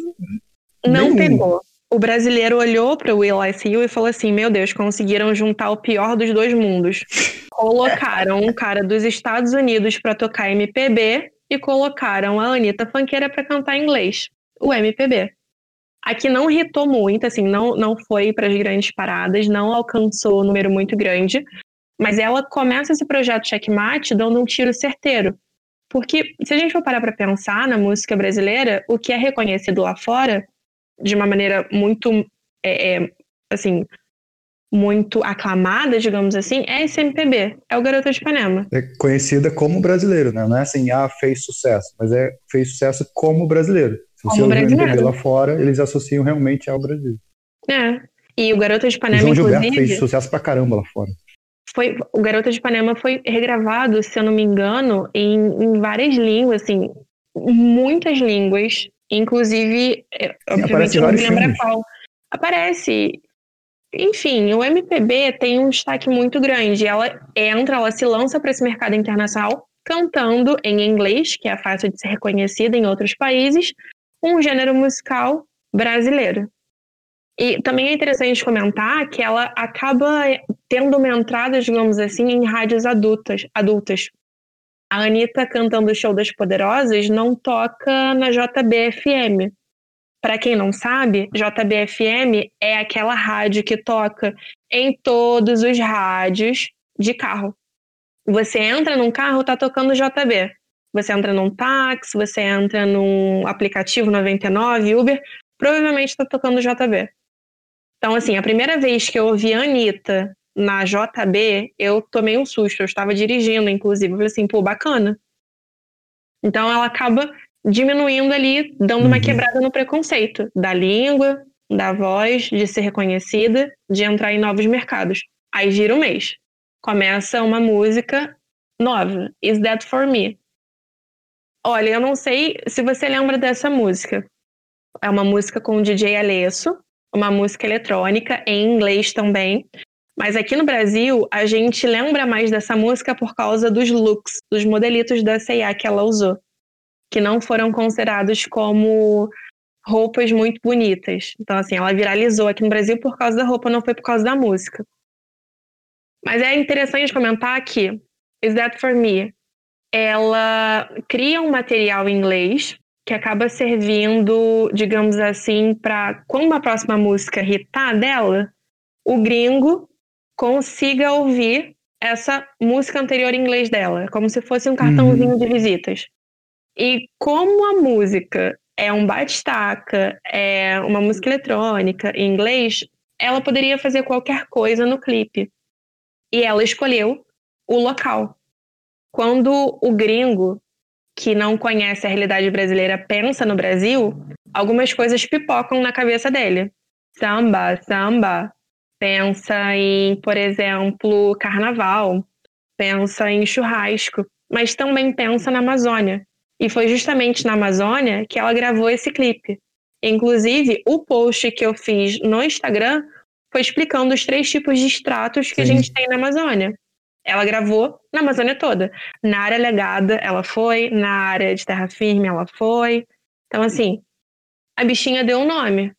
[SPEAKER 1] Não nenhum. pegou. O brasileiro olhou para o Will I See You e falou assim: Meu Deus, conseguiram juntar o pior dos dois mundos. Colocaram um cara dos Estados Unidos para tocar MPB e colocaram a Anitta Fanqueira para cantar inglês, o MPB. Aqui não irritou muito, assim, não, não foi para as grandes paradas, não alcançou um número muito grande, mas ela começa esse projeto Checkmate dando um tiro certeiro. Porque se a gente for parar para pensar na música brasileira, o que é reconhecido lá fora, de uma maneira muito, é, é, assim, muito aclamada, digamos assim, é esse MPB, é o Garota de Ipanema.
[SPEAKER 2] É conhecida como brasileiro, né? Não é assim, ah, fez sucesso, mas é fez sucesso como brasileiro. Se você como brasileiro. MPB lá fora, eles associam realmente ao Brasil.
[SPEAKER 1] É. E o Garota de
[SPEAKER 2] João
[SPEAKER 1] inclusive...
[SPEAKER 2] Gilberto fez sucesso pra caramba lá fora.
[SPEAKER 1] Foi, o Garota de Ipanema foi regravado, se eu não me engano, em, em várias línguas, assim, muitas línguas. Inclusive, é, obviamente não me lembro qual. Aparece. Enfim, o MPB tem um destaque muito grande. Ela entra, ela se lança para esse mercado internacional cantando em inglês, que é fácil de ser reconhecida em outros países, um gênero musical brasileiro. E também é interessante comentar que ela acaba tendo uma entrada, digamos assim, em rádios adultas. adultas. A Anitta cantando o Show das Poderosas não toca na JBFM. Para quem não sabe, JBFM é aquela rádio que toca em todos os rádios de carro. Você entra num carro, tá tocando JB. Você entra num táxi, você entra num aplicativo 99, Uber, provavelmente está tocando JB. Então, assim, a primeira vez que eu ouvi a Anitta na JB, eu tomei um susto. Eu estava dirigindo, inclusive. Eu falei assim, pô, bacana. Então, ela acaba diminuindo ali, dando uhum. uma quebrada no preconceito da língua, da voz, de ser reconhecida, de entrar em novos mercados. Aí gira o um mês começa uma música nova, Is That For Me? Olha, eu não sei se você lembra dessa música. É uma música com o DJ Alesso, uma música eletrônica, em inglês também. Mas aqui no Brasil, a gente lembra mais dessa música por causa dos looks, dos modelitos da C&A que ela usou, que não foram considerados como roupas muito bonitas. Então, assim, ela viralizou aqui no Brasil por causa da roupa, não foi por causa da música. Mas é interessante comentar que Is That For Me, ela cria um material em inglês que acaba servindo, digamos assim, para quando a próxima música hitar dela, o gringo consiga ouvir essa música anterior em inglês dela, como se fosse um cartãozinho uhum. de visitas. E como a música é um batistaca, é uma música eletrônica em inglês, ela poderia fazer qualquer coisa no clipe e ela escolheu o local. Quando o gringo que não conhece a realidade brasileira pensa no Brasil, algumas coisas pipocam na cabeça dele. Samba, samba. Pensa em, por exemplo, carnaval. Pensa em churrasco. Mas também pensa na Amazônia. E foi justamente na Amazônia que ela gravou esse clipe. Inclusive, o post que eu fiz no Instagram foi explicando os três tipos de estratos que Sim. a gente tem na Amazônia. Ela gravou na Amazônia toda. Na área legada, ela foi. Na área de terra firme, ela foi. Então, assim, a bichinha deu um nome.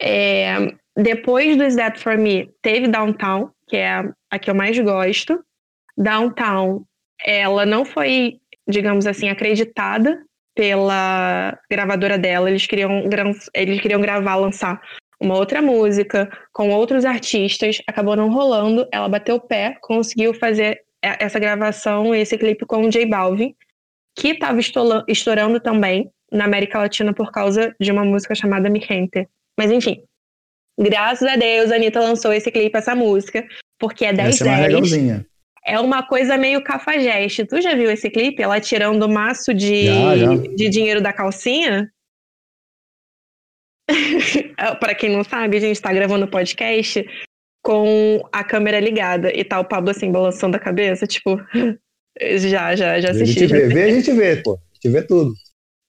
[SPEAKER 1] É, depois do Is That For Me, teve Downtown, que é a que eu mais gosto. Downtown, ela não foi, digamos assim, acreditada pela gravadora dela. Eles queriam, eles queriam gravar, lançar uma outra música com outros artistas, acabou não rolando. Ela bateu o pé, conseguiu fazer essa gravação, esse clipe com o J Balvin, que estava estourando também na América Latina por causa de uma música chamada Mi Gente. Mas enfim, graças a Deus a Anitta lançou esse clipe, essa música, porque é 10 10. É, é uma coisa meio cafajeste. Tu já viu esse clipe? Ela tirando o maço de, já, já. de dinheiro da calcinha? para quem não sabe, a gente está gravando podcast com a câmera ligada e tá o Pablo assim balançando a cabeça, tipo, já, já, já assisti.
[SPEAKER 2] A gente vê, vê, a gente vê, pô. A gente vê tudo.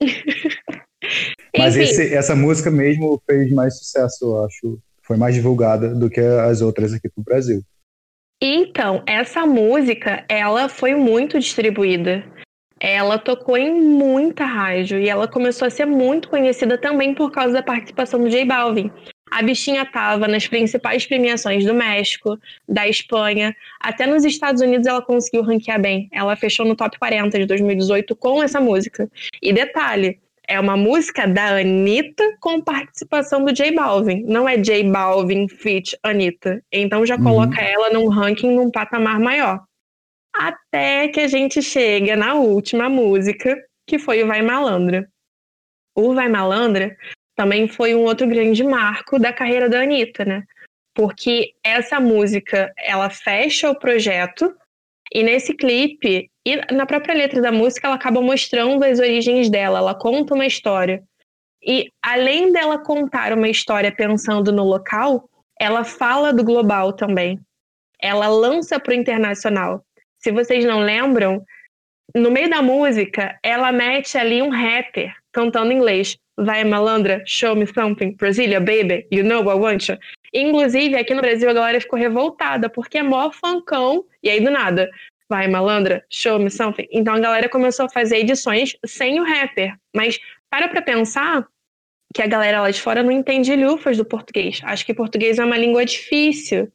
[SPEAKER 2] Mas esse, essa música mesmo fez mais sucesso, eu acho. Foi mais divulgada do que as outras aqui pro Brasil.
[SPEAKER 1] Então, essa música, ela foi muito distribuída ela tocou em muita rádio e ela começou a ser muito conhecida também por causa da participação do J Balvin. A bichinha estava nas principais premiações do México, da Espanha, até nos Estados Unidos ela conseguiu ranquear bem. Ela fechou no top 40 de 2018 com essa música. E detalhe, é uma música da Anitta com participação do J Balvin. Não é J Balvin feat Anitta. Então já uhum. coloca ela num ranking num patamar maior até que a gente chega na última música, que foi o Vai Malandra. O Vai Malandra também foi um outro grande marco da carreira da Anitta, né? Porque essa música, ela fecha o projeto e nesse clipe e na própria letra da música ela acaba mostrando as origens dela, ela conta uma história. E além dela contar uma história pensando no local, ela fala do global também. Ela lança para o internacional. Se vocês não lembram, no meio da música, ela mete ali um rapper cantando inglês. Vai, malandra, show me something, Brasilia, baby, you know I want you. Inclusive, aqui no Brasil a galera ficou revoltada, porque é mó funkão, e aí do nada, vai, malandra, show me something. Então a galera começou a fazer edições sem o rapper. Mas para pra pensar que a galera lá de fora não entende lufas do português. Acho que português é uma língua difícil.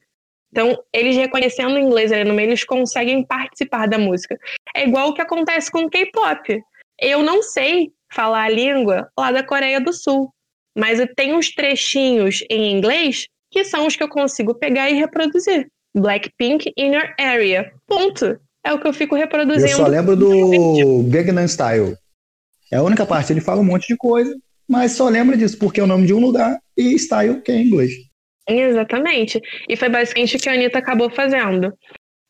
[SPEAKER 1] Então, eles reconhecendo o inglês ali no meio, eles conseguem participar da música. É igual o que acontece com o K-pop. Eu não sei falar a língua lá da Coreia do Sul, mas eu tenho uns trechinhos em inglês que são os que eu consigo pegar e reproduzir. Blackpink in your area. Ponto. É o que eu fico reproduzindo. Eu
[SPEAKER 2] só lembro do Gangnam Style. É a única parte. Ele fala um monte de coisa, mas só lembra disso, porque é o nome de um lugar e Style, que é em inglês.
[SPEAKER 1] Exatamente. E foi basicamente o que a Anitta acabou fazendo.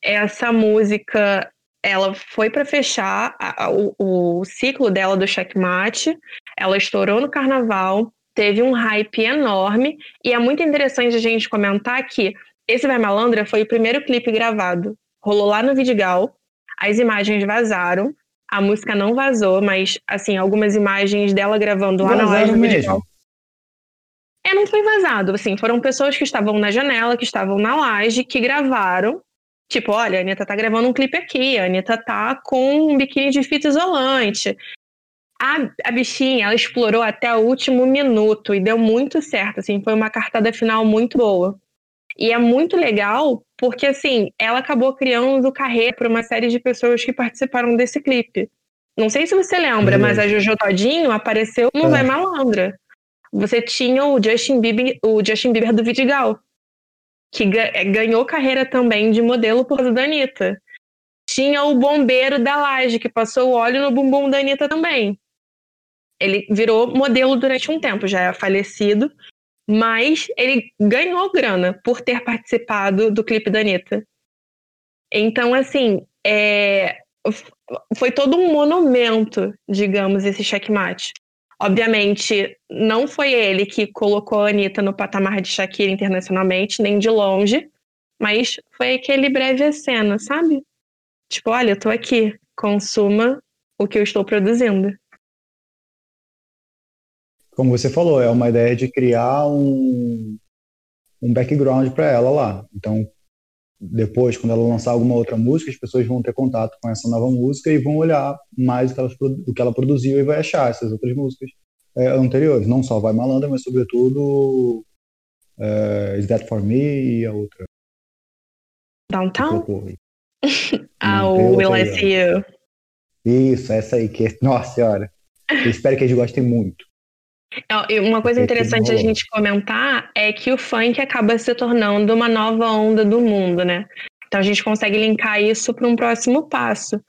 [SPEAKER 1] Essa música, ela foi para fechar a, o, o ciclo dela do checkmate, ela estourou no carnaval, teve um hype enorme, e é muito interessante a gente comentar que esse Vai Malandra foi o primeiro clipe gravado. Rolou lá no Vidigal, as imagens vazaram, a música não vazou, mas, assim, algumas imagens dela gravando lá Vazaram na do Vidigal. É, não foi vazado, assim, foram pessoas que estavam na janela, que estavam na laje, que gravaram. Tipo, olha, a Anitta tá gravando um clipe aqui, a Anitta tá com um biquíni de fita isolante. A, a bichinha, ela explorou até o último minuto e deu muito certo, assim, foi uma cartada final muito boa. E é muito legal porque, assim, ela acabou criando carreira para uma série de pessoas que participaram desse clipe. Não sei se você lembra, é. mas a Jojo Todinho apareceu no é. Vai Malandra. Você tinha o Justin Bieber, o Justin Bieber do Vidigal, que é, ganhou carreira também de modelo por causa da Anitta. Tinha o bombeiro da laje, que passou o óleo no bumbum da Anitta também. Ele virou modelo durante um tempo, já é falecido, mas ele ganhou grana por ter participado do clipe da Anitta. Então, assim, é, foi todo um monumento, digamos, esse checkmate. Obviamente, não foi ele que colocou a Anitta no patamar de Shakira internacionalmente, nem de longe, mas foi aquele breve cena, sabe? Tipo, olha, eu tô aqui, consuma o que eu estou produzindo
[SPEAKER 2] como você falou, é uma ideia de criar um, um background para ela lá. Então, depois, quando ela lançar alguma outra música, as pessoas vão ter contato com essa nova música e vão olhar mais o que ela, o que ela produziu e vai achar essas outras músicas é, anteriores. Não só Vai Malandra, mas sobretudo é, Is That For Me e a outra.
[SPEAKER 1] Downtown? ah, o Will I See You.
[SPEAKER 2] Isso, essa aí. Que, nossa senhora. Eu espero que eles gostem muito.
[SPEAKER 1] Uma coisa interessante a gente comentar é que o funk acaba se tornando uma nova onda do mundo, né? Então a gente consegue linkar isso para um próximo passo.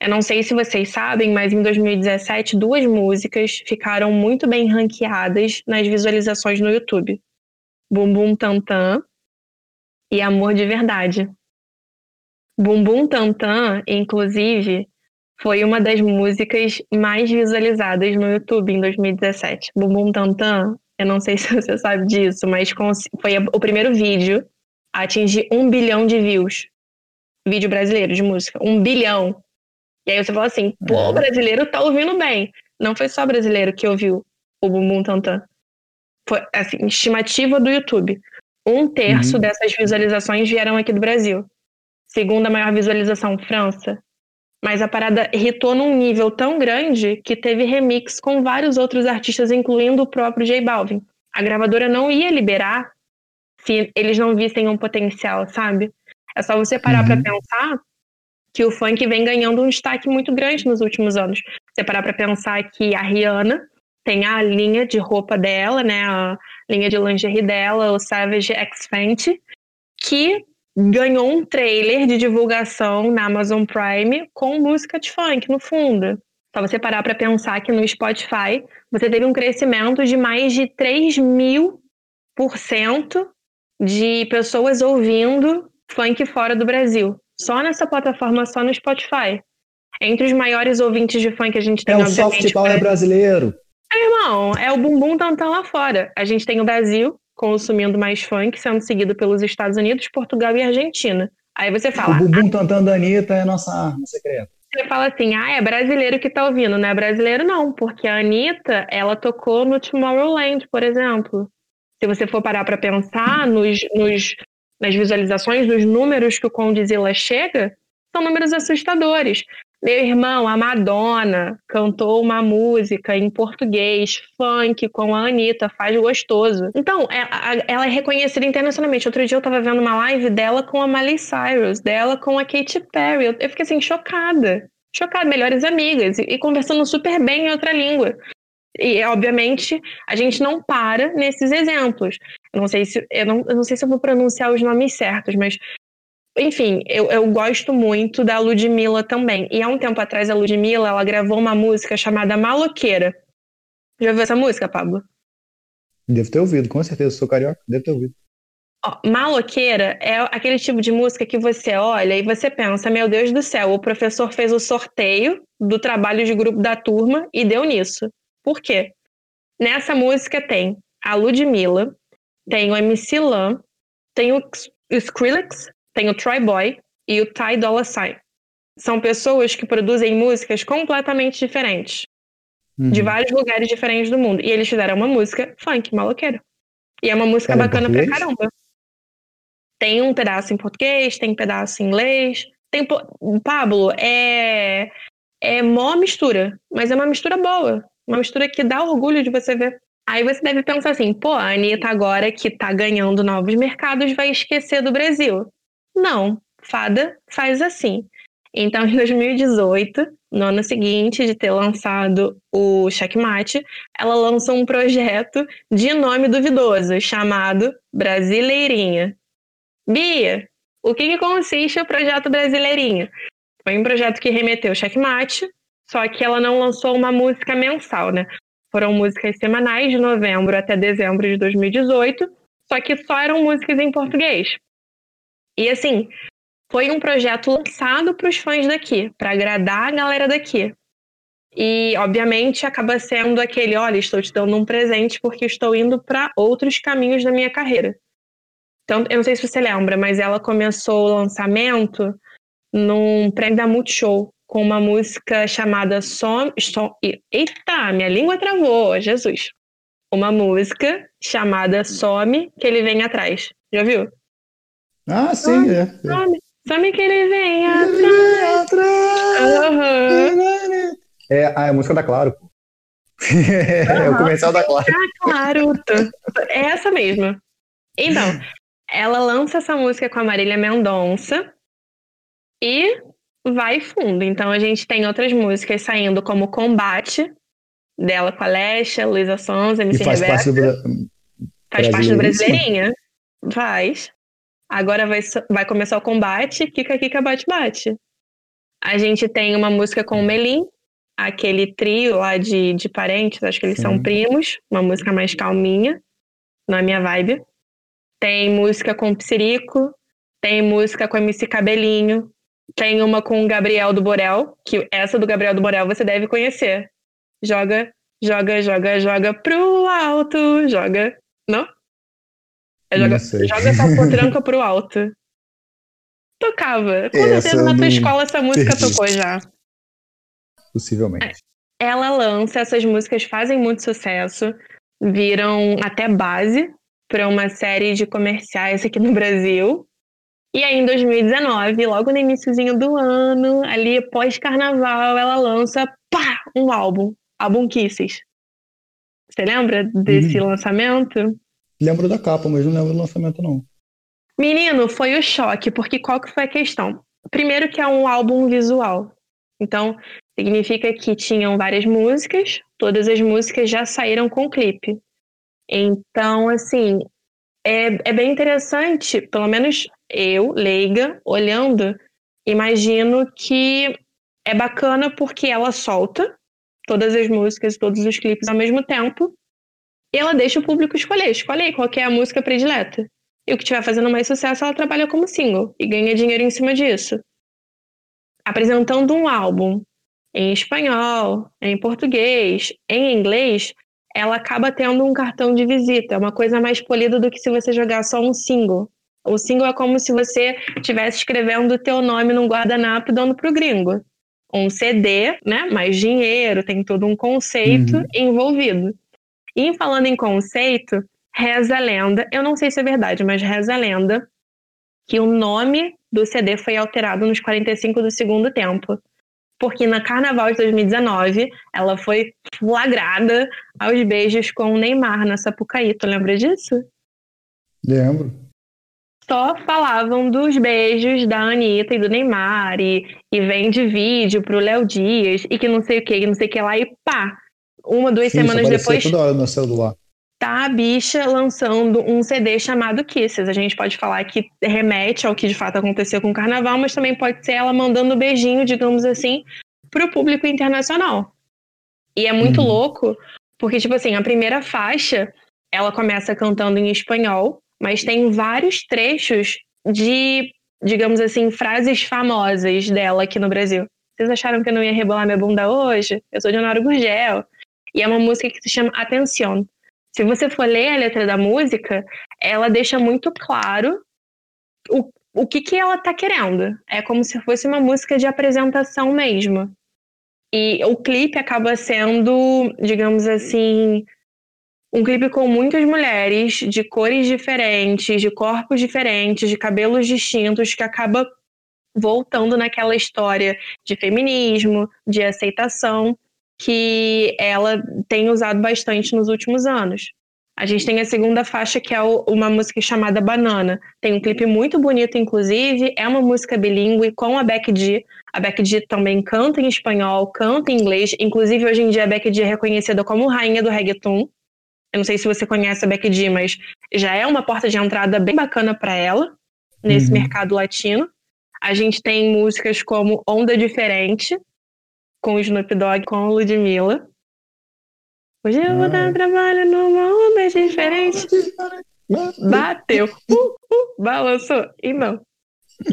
[SPEAKER 1] Eu não sei se vocês sabem, mas em 2017 duas músicas ficaram muito bem ranqueadas nas visualizações no YouTube: Bumbum Tantan e Amor de Verdade. Bumbum Tantan, inclusive, foi uma das músicas mais visualizadas no YouTube em 2017. Bumbum Tantan, eu não sei se você sabe disso, mas foi o primeiro vídeo a atingir um bilhão de views. Vídeo brasileiro de música. Um bilhão. E aí você fala assim, pô, o brasileiro tá ouvindo bem. Não foi só brasileiro que ouviu o Bumbum Tantan. Foi, assim, estimativa do YouTube. Um terço uhum. dessas visualizações vieram aqui do Brasil. Segunda maior visualização, França. Mas a parada irritou num nível tão grande que teve remix com vários outros artistas, incluindo o próprio J Balvin. A gravadora não ia liberar se eles não vissem um potencial, sabe? É só você parar uhum. para pensar que o funk vem ganhando um destaque muito grande nos últimos anos. Você parar para pensar que a Rihanna tem a linha de roupa dela, né, a linha de lingerie dela, o Savage X Fenty, que ganhou um trailer de divulgação na Amazon Prime com música de funk no fundo. Só você parar para pensar que no Spotify você teve um crescimento de mais de 3 mil por cento de pessoas ouvindo funk fora do Brasil. Só nessa plataforma, só no Spotify. Entre os maiores ouvintes de funk a gente tem,
[SPEAKER 2] é o soft power brasileiro.
[SPEAKER 1] Irmão, é o bumbum tantão lá fora. A gente tem o Brasil consumindo mais funk, sendo seguido pelos Estados Unidos, Portugal e Argentina. Aí você fala.
[SPEAKER 2] O bumbum tantão da Anitta é a nossa arma secreta.
[SPEAKER 1] Você fala assim, ah, é brasileiro que tá ouvindo. Não é brasileiro, não, porque a Anitta, ela tocou no Tomorrowland, por exemplo. Se você for parar para pensar nos, nos, nas visualizações, nos números que o Condzilla chega, são números assustadores. Meu irmão, a Madonna cantou uma música em português, funk, com a Anitta, faz gostoso. Então, é, ela é reconhecida internacionalmente. Outro dia eu tava vendo uma live dela com a Miley Cyrus, dela com a Katy Perry. Eu, fiquei assim, chocada. Chocada, melhores amigas, e, conversando super bem em outra língua. E, obviamente, a gente não para nesses exemplos. Eu não sei se eu não, eu não sei se eu vou pronunciar os nomes certos, mas enfim, eu, eu gosto muito da Ludmilla também. E há um tempo atrás, a Ludmilla, ela gravou uma música chamada Maloqueira. Já ouviu essa música, Pablo?
[SPEAKER 2] Devo ter ouvido, com certeza. Sou carioca, devo ter ouvido.
[SPEAKER 1] Ó, maloqueira é aquele tipo de música que você olha e você pensa, meu Deus do céu, o professor fez o sorteio do trabalho de grupo da turma e deu nisso. Por quê? Nessa música tem a Ludmilla, tem o MC Lan, tem o Skrillex, tem o Troy Boy e o Ty Dolla Sign. São pessoas que produzem músicas completamente diferentes. Uhum. De vários lugares diferentes do mundo. E eles fizeram uma música funk, maloqueira. E é uma música é bacana pra caramba. Tem um pedaço em português, tem um pedaço em inglês. Tem. Pablo, é. É mó mistura. Mas é uma mistura boa. Uma mistura que dá orgulho de você ver. Aí você deve pensar assim, pô, a Anitta agora que tá ganhando novos mercados vai esquecer do Brasil. Não, fada faz assim. Então, em 2018, no ano seguinte de ter lançado o Checkmate, ela lançou um projeto de nome duvidoso chamado Brasileirinha. Bia, o que, que consiste o projeto Brasileirinha? Foi um projeto que remeteu Checkmate, só que ela não lançou uma música mensal, né? Foram músicas semanais de novembro até dezembro de 2018, só que só eram músicas em português. E assim, foi um projeto lançado para os fãs daqui, para agradar a galera daqui. E, obviamente, acaba sendo aquele: olha, estou te dando um presente porque estou indo para outros caminhos da minha carreira. Então, eu não sei se você lembra, mas ela começou o lançamento num prêmio da Multishow com uma música chamada Som. Som eita, minha língua travou, Jesus! Uma música chamada Some que ele vem atrás. Já viu?
[SPEAKER 2] Ah, sim, é.
[SPEAKER 1] Some, some que ele vem atrás.
[SPEAKER 2] É, ah, é a música da Claro. é o comercial da Claro.
[SPEAKER 1] Ah, claro. É essa mesmo. Então, ela lança essa música com a Marília Mendonça e vai fundo. Então a gente tem outras músicas saindo como Combate, dela com a Lesha, Luísa Sonza, MC
[SPEAKER 2] e faz Parte do...
[SPEAKER 1] Faz parte do Brasileirinha. Faz. Agora vai, vai começar o combate, Kika Kika Bate Bate. A gente tem uma música com o Melim, aquele trio lá de, de parentes, acho que eles Sim. são primos, uma música mais calminha, não é minha vibe. Tem música com o Psirico, tem música com a MC Cabelinho, tem uma com o Gabriel do Borel, que essa do Gabriel do Borel você deve conhecer. Joga, joga, joga, joga pro alto, joga. Não? É joga, joga essa potranca pro alto. Tocava. Com essa certeza na tua escola essa música perdi. tocou já.
[SPEAKER 2] Possivelmente.
[SPEAKER 1] É. Ela lança, essas músicas fazem muito sucesso, viram até base para uma série de comerciais aqui no Brasil. E aí, em 2019, logo no iníciozinho do ano, ali pós-carnaval, ela lança pá, um álbum, álbum Kisses. Você lembra desse uhum. lançamento?
[SPEAKER 2] Lembro da capa, mas não lembro do lançamento, não.
[SPEAKER 1] Menino, foi o choque, porque qual que foi a questão? Primeiro que é um álbum visual. Então, significa que tinham várias músicas, todas as músicas já saíram com clipe. Então, assim, é, é bem interessante, pelo menos eu, leiga, olhando, imagino que é bacana porque ela solta todas as músicas, todos os clipes ao mesmo tempo, e ela deixa o público escolher. Escolhe qual é a música predileta. E o que estiver fazendo mais sucesso, ela trabalha como single e ganha dinheiro em cima disso. Apresentando um álbum em espanhol, em português, em inglês, ela acaba tendo um cartão de visita, uma coisa mais polida do que se você jogar só um single. O single é como se você estivesse escrevendo o teu nome num guardanapo e dando pro gringo. Um CD, né? Mais dinheiro, tem todo um conceito uhum. envolvido. E falando em conceito, reza a lenda, eu não sei se é verdade, mas reza a lenda que o nome do CD foi alterado nos 45 do segundo tempo. Porque na Carnaval de 2019, ela foi flagrada aos beijos com o Neymar na Sapucaí. Tu lembra disso?
[SPEAKER 2] Lembro.
[SPEAKER 1] Só falavam dos beijos da Anitta e do Neymar, e, e vende vídeo pro Léo Dias, e que não sei o que, que não sei o que lá, e pá! Uma, duas Sim, semanas depois.
[SPEAKER 2] Toda hora no celular
[SPEAKER 1] tá a bicha lançando um CD chamado Kisses. A gente pode falar que remete ao que de fato aconteceu com o carnaval, mas também pode ser ela mandando beijinho, digamos assim, pro público internacional. E é muito uhum. louco, porque, tipo assim, a primeira faixa ela começa cantando em espanhol, mas tem vários trechos de, digamos assim, frases famosas dela aqui no Brasil. Vocês acharam que eu não ia rebolar minha bunda hoje? Eu sou de Honório Gurgel. E é uma música que se chama Atenção. Se você for ler a letra da música, ela deixa muito claro o, o que, que ela tá querendo. É como se fosse uma música de apresentação mesmo. E o clipe acaba sendo, digamos assim, um clipe com muitas mulheres de cores diferentes, de corpos diferentes, de cabelos distintos, que acaba voltando naquela história de feminismo, de aceitação que ela tem usado bastante nos últimos anos. A gente tem a segunda faixa, que é uma música chamada Banana. Tem um clipe muito bonito, inclusive. É uma música bilíngue com a Becky G. A Becky G também canta em espanhol, canta em inglês. Inclusive, hoje em dia, a Becky G é reconhecida como rainha do reggaeton. Eu não sei se você conhece a Becky G, mas já é uma porta de entrada bem bacana para ela, nesse uhum. mercado latino. A gente tem músicas como Onda Diferente, com o Snoop Dogg, com a Ludmilla. Hoje eu vou dar trabalho numa onda diferente. Bateu. Uh, uh, balançou. E não.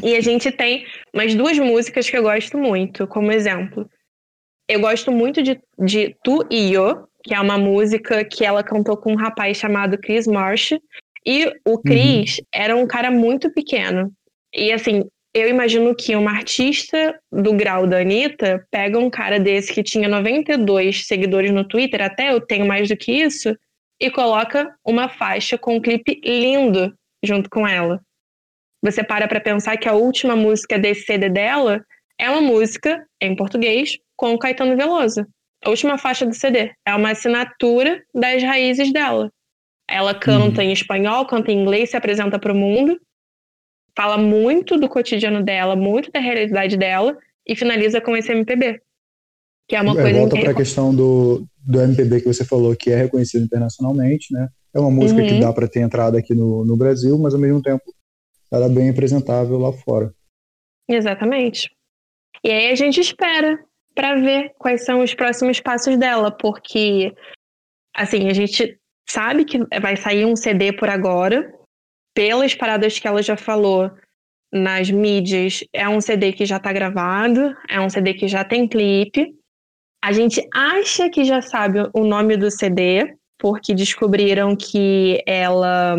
[SPEAKER 1] E a gente tem mais duas músicas que eu gosto muito, como exemplo. Eu gosto muito de, de Tu e Eu, que é uma música que ela cantou com um rapaz chamado Chris Marsh. E o Chris uhum. era um cara muito pequeno. E assim, eu imagino que uma artista do grau da Anitta pega um cara desse que tinha 92 seguidores no Twitter, até eu tenho mais do que isso, e coloca uma faixa com um clipe lindo junto com ela. Você para pra pensar que a última música desse CD dela é uma música em português com Caetano Veloso. A última faixa do CD é uma assinatura das raízes dela. Ela canta uhum. em espanhol, canta em inglês, se apresenta para o mundo fala muito do cotidiano dela, muito da realidade dela e finaliza com esse MPB. Que é uma é, coisa
[SPEAKER 2] volta para a questão do, do MPB que você falou, que é reconhecido internacionalmente, né? É uma música uhum. que dá para ter entrada aqui no, no Brasil, mas ao mesmo tempo ela é bem apresentável lá fora.
[SPEAKER 1] Exatamente. E aí a gente espera para ver quais são os próximos passos dela, porque assim, a gente sabe que vai sair um CD por agora, pelas paradas que ela já falou nas mídias, é um CD que já está gravado, é um CD que já tem clipe. A gente acha que já sabe o nome do CD, porque descobriram que ela.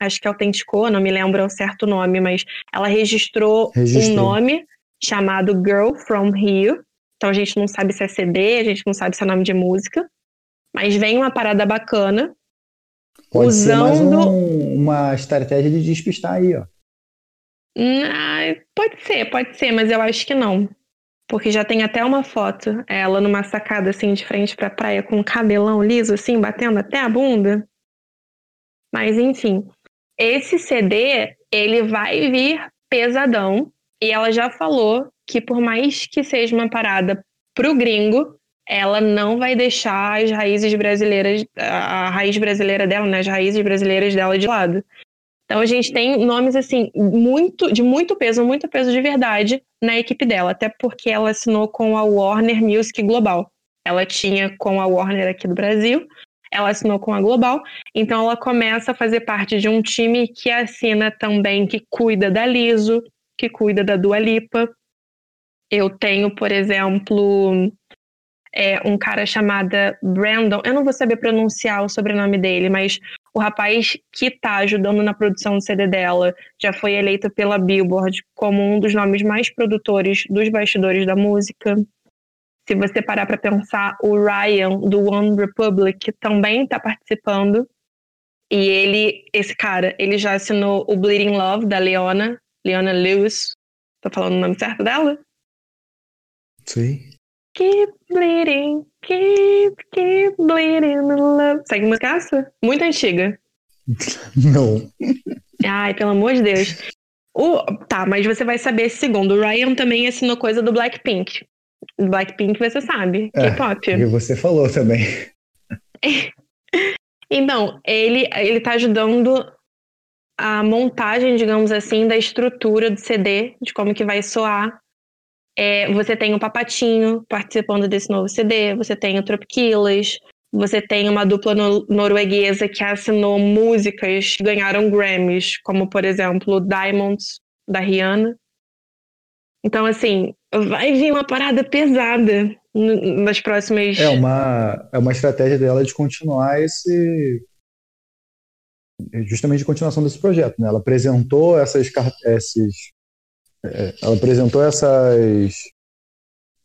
[SPEAKER 1] Acho que autenticou, não me lembro o certo nome, mas ela registrou, registrou um nome chamado Girl from Rio. Então a gente não sabe se é CD, a gente não sabe se é nome de música. Mas vem uma parada bacana.
[SPEAKER 2] Pode usando. Ser mais um, uma estratégia de despistar aí, ó.
[SPEAKER 1] Ah, pode ser, pode ser, mas eu acho que não. Porque já tem até uma foto, ela numa sacada assim de frente pra praia com o cabelão liso assim, batendo até a bunda. Mas enfim, esse CD, ele vai vir pesadão e ela já falou que por mais que seja uma parada pro gringo, ela não vai deixar as raízes brasileiras, a raiz brasileira dela, né, as raízes brasileiras dela de lado. Então a gente tem nomes assim muito de muito peso, muito peso de verdade na equipe dela, até porque ela assinou com a Warner Music Global. Ela tinha com a Warner aqui do Brasil, ela assinou com a Global, então ela começa a fazer parte de um time que assina também, que cuida da Liso, que cuida da Dua Lipa. Eu tenho, por exemplo, é um cara chamado Brandon. Eu não vou saber pronunciar o sobrenome dele, mas o rapaz que tá ajudando na produção do CD dela já foi eleito pela Billboard como um dos nomes mais produtores dos bastidores da música. Se você parar para pensar, o Ryan do One Republic também está participando. E ele, esse cara, ele já assinou o Bleeding Love da Leona, Leona Lewis. Tô falando o nome certo dela?
[SPEAKER 2] Sim.
[SPEAKER 1] Keep bleeding, keep, keep bleeding love. É essa? Muito antiga.
[SPEAKER 2] Não.
[SPEAKER 1] Ai, pelo amor de Deus. O, tá, mas você vai saber segundo. O Ryan também assinou coisa do Blackpink. Blackpink você sabe,
[SPEAKER 2] É,
[SPEAKER 1] K-pop.
[SPEAKER 2] E você falou também.
[SPEAKER 1] Então, ele, ele tá ajudando a montagem, digamos assim, da estrutura do CD, de como que vai soar. É, você tem o Papatinho participando desse novo CD, você tem o Tropiquilas, você tem uma dupla no- norueguesa que assinou músicas que ganharam Grammys, como, por exemplo, Diamonds, da Rihanna. Então, assim, vai vir uma parada pesada nas próximas...
[SPEAKER 2] É uma, é uma estratégia dela de continuar esse. Justamente de continuação desse projeto. Né? Ela apresentou essas. esses, ela apresentou essas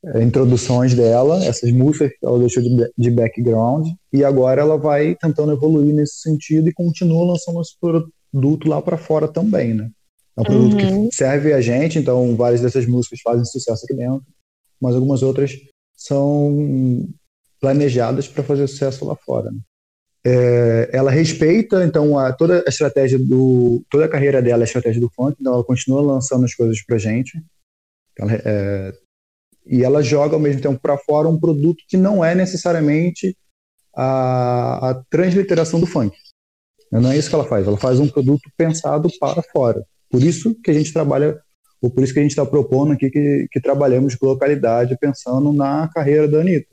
[SPEAKER 2] é, introduções dela, essas músicas que ela deixou de, de background, e agora ela vai tentando evoluir nesse sentido e continua lançando esse produto lá para fora também. Né? É um produto
[SPEAKER 1] Uhum.
[SPEAKER 2] que serve a gente, então várias dessas músicas fazem sucesso aqui dentro, mas algumas outras são planejadas para fazer sucesso lá fora. né? É, ela respeita então a, toda a estratégia do toda a carreira dela é a estratégia do funk, então ela continua lançando as coisas para gente. Ela, é, e ela joga ao mesmo tempo para fora um produto que não é necessariamente a, a transliteração do funk. Não é isso que ela faz. Ela faz um produto pensado para fora. Por isso que a gente trabalha, ou por isso que a gente está propondo aqui que, que trabalhamos localidade pensando na carreira da Anitta.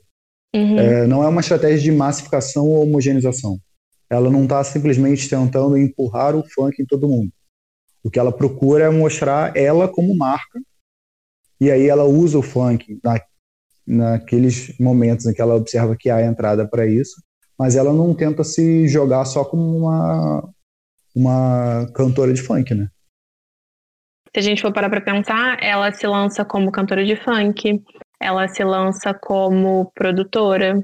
[SPEAKER 1] Uhum.
[SPEAKER 2] É, não é uma estratégia de massificação ou homogeneização. Ela não está simplesmente tentando empurrar o funk em todo mundo. O que ela procura é mostrar ela como marca, e aí ela usa o funk na, naqueles momentos em que ela observa que há entrada para isso, mas ela não tenta se jogar só como uma, uma cantora de funk, né?
[SPEAKER 1] Se a gente for parar para pensar, ela se lança como cantora de funk, ela se lança como produtora,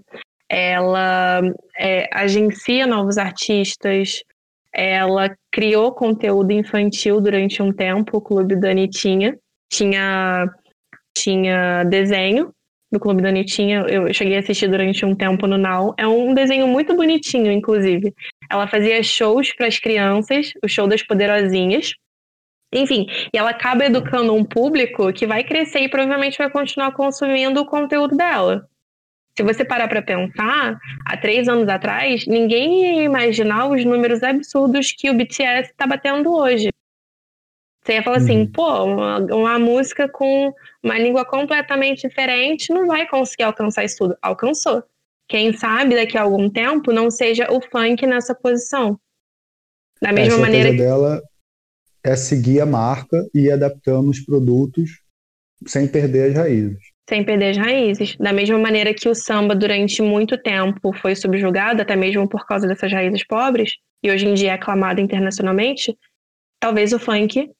[SPEAKER 1] ela é, agencia novos artistas, ela criou conteúdo infantil durante um tempo, o Clube da Anitinha. Tinha, tinha desenho do Clube da Anitinha, eu cheguei a assistir durante um tempo no Now. É um desenho muito bonitinho, inclusive. Ela fazia shows para as crianças, o show das poderosinhas. Enfim, e ela acaba educando um público que vai crescer e provavelmente vai continuar consumindo o conteúdo dela. Se você parar para pensar, há três anos atrás, ninguém ia imaginar os números absurdos que o BTS está batendo hoje. Você ia falar assim,
[SPEAKER 2] Uhum.
[SPEAKER 1] pô, uma, uma música com uma língua completamente diferente não vai conseguir alcançar isso tudo. Alcançou. Quem sabe daqui a algum tempo não seja o funk nessa posição. Da
[SPEAKER 2] a
[SPEAKER 1] mesma maneira que
[SPEAKER 2] dela é seguir a marca e adaptando os produtos sem perder as raízes.
[SPEAKER 1] Sem perder as raízes. Da mesma maneira que o samba, durante muito tempo, foi subjugado, até mesmo por causa dessas raízes pobres, e hoje em dia é aclamado internacionalmente, talvez o funk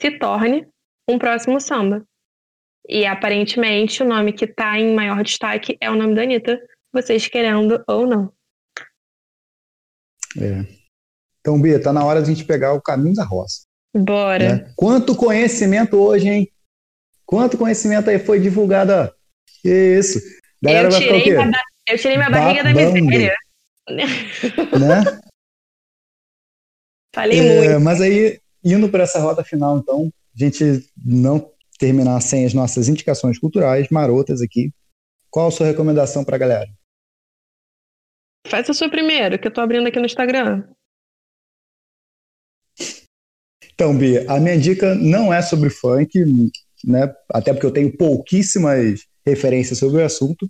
[SPEAKER 1] se torne um próximo samba. E aparentemente o nome que está em maior destaque é o nome da Anitta, vocês querendo ou não.
[SPEAKER 2] É. Então, Bia, tá na hora de a gente pegar o caminho da roça.
[SPEAKER 1] Bora.
[SPEAKER 2] né? Quanto conhecimento hoje, hein? Quanto conhecimento aí foi divulgado? ó. Que isso. Galera
[SPEAKER 1] Eu
[SPEAKER 2] vai
[SPEAKER 1] tirei, ba- eu tirei minha barriga da
[SPEAKER 2] Babando.
[SPEAKER 1] miséria.
[SPEAKER 2] Né?
[SPEAKER 1] Falei
[SPEAKER 2] É,
[SPEAKER 1] muito.
[SPEAKER 2] mas aí, indo para essa rota final, então, a gente não terminar sem as nossas indicações culturais marotas aqui. Qual a sua recomendação para a galera?
[SPEAKER 1] Faz a sua primeiro, que eu tô abrindo aqui no Instagram.
[SPEAKER 2] Então, Bia, a minha dica não é sobre funk, né? Até porque eu tenho pouquíssimas referências sobre o assunto,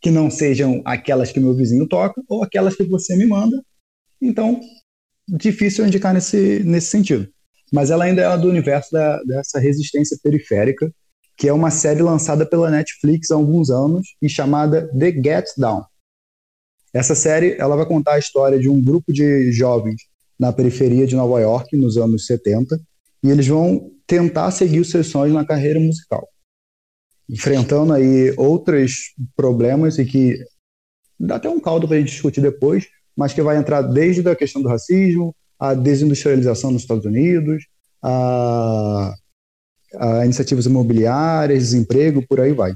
[SPEAKER 2] que não sejam aquelas que meu vizinho toca ou aquelas que você me manda. Então, difícil indicar nesse, nesse sentido. Mas ela ainda é do universo da, dessa resistência periférica, que é uma série lançada pela Netflix há alguns anos e chamada The Get Down. Essa série ela vai contar a história de um grupo de jovens na periferia de Nova York nos anos 70 e eles vão tentar seguir os seus sonhos na carreira musical, enfrentando aí outros problemas e que dá até um caldo para a gente discutir depois, mas que vai entrar desde a questão do racismo, a desindustrialização nos Estados Unidos, a, a iniciativas imobiliárias, desemprego, por aí vai.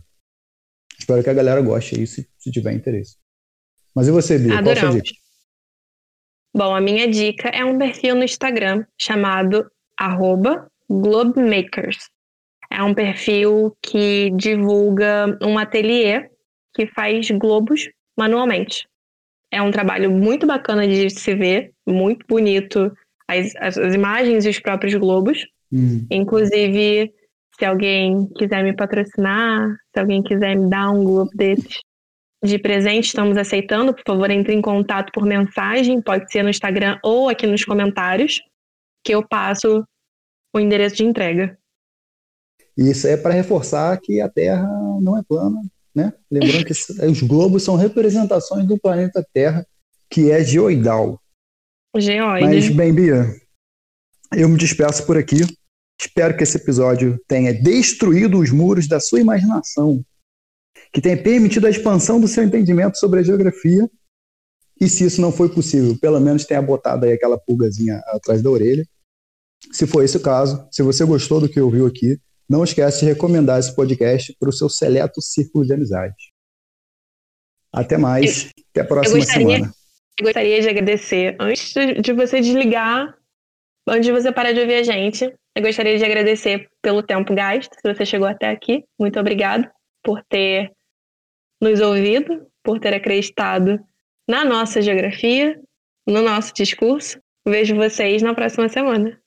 [SPEAKER 2] Espero que a galera goste aí, se, se tiver interesse. Mas e você, Bia? Adoramos. Qual a sua dica?
[SPEAKER 1] Bom, a minha dica é um perfil no Instagram chamado Globemakers. É um perfil que divulga um ateliê que faz globos manualmente. É um trabalho muito bacana de se ver, muito bonito, as, as, as imagens e os próprios globos. Hum. Inclusive, se alguém quiser me patrocinar, se alguém quiser me dar um globo desses de presente, estamos aceitando. Por favor, entre em contato por mensagem, pode ser no Instagram ou aqui nos comentários, que eu passo o endereço de entrega.
[SPEAKER 2] Isso é para reforçar que a Terra não é plana, né? Lembrando que os globos são representações do planeta Terra, que é geoidal.
[SPEAKER 1] Geoide.
[SPEAKER 2] Mas, bem, Bia, eu me despeço por aqui. Espero que esse episódio tenha destruído os muros da sua imaginação, que tenha permitido a expansão do seu entendimento sobre a geografia. E se isso não foi possível, pelo menos tenha botado aí aquela pulgazinha atrás da orelha. Se for esse o caso, se você gostou do que ouviu aqui, não esquece de recomendar esse podcast para o seu seleto círculo de amizades. Até mais. Eu, Até a próxima
[SPEAKER 1] eu gostaria,
[SPEAKER 2] semana.
[SPEAKER 1] Eu gostaria de agradecer, antes de você desligar, antes de você parar de ouvir a gente, eu gostaria de agradecer pelo tempo gasto. Se você chegou até aqui, muito obrigado por ter nos ouvido, por ter acreditado na nossa geografia, no nosso discurso. Vejo vocês na próxima semana.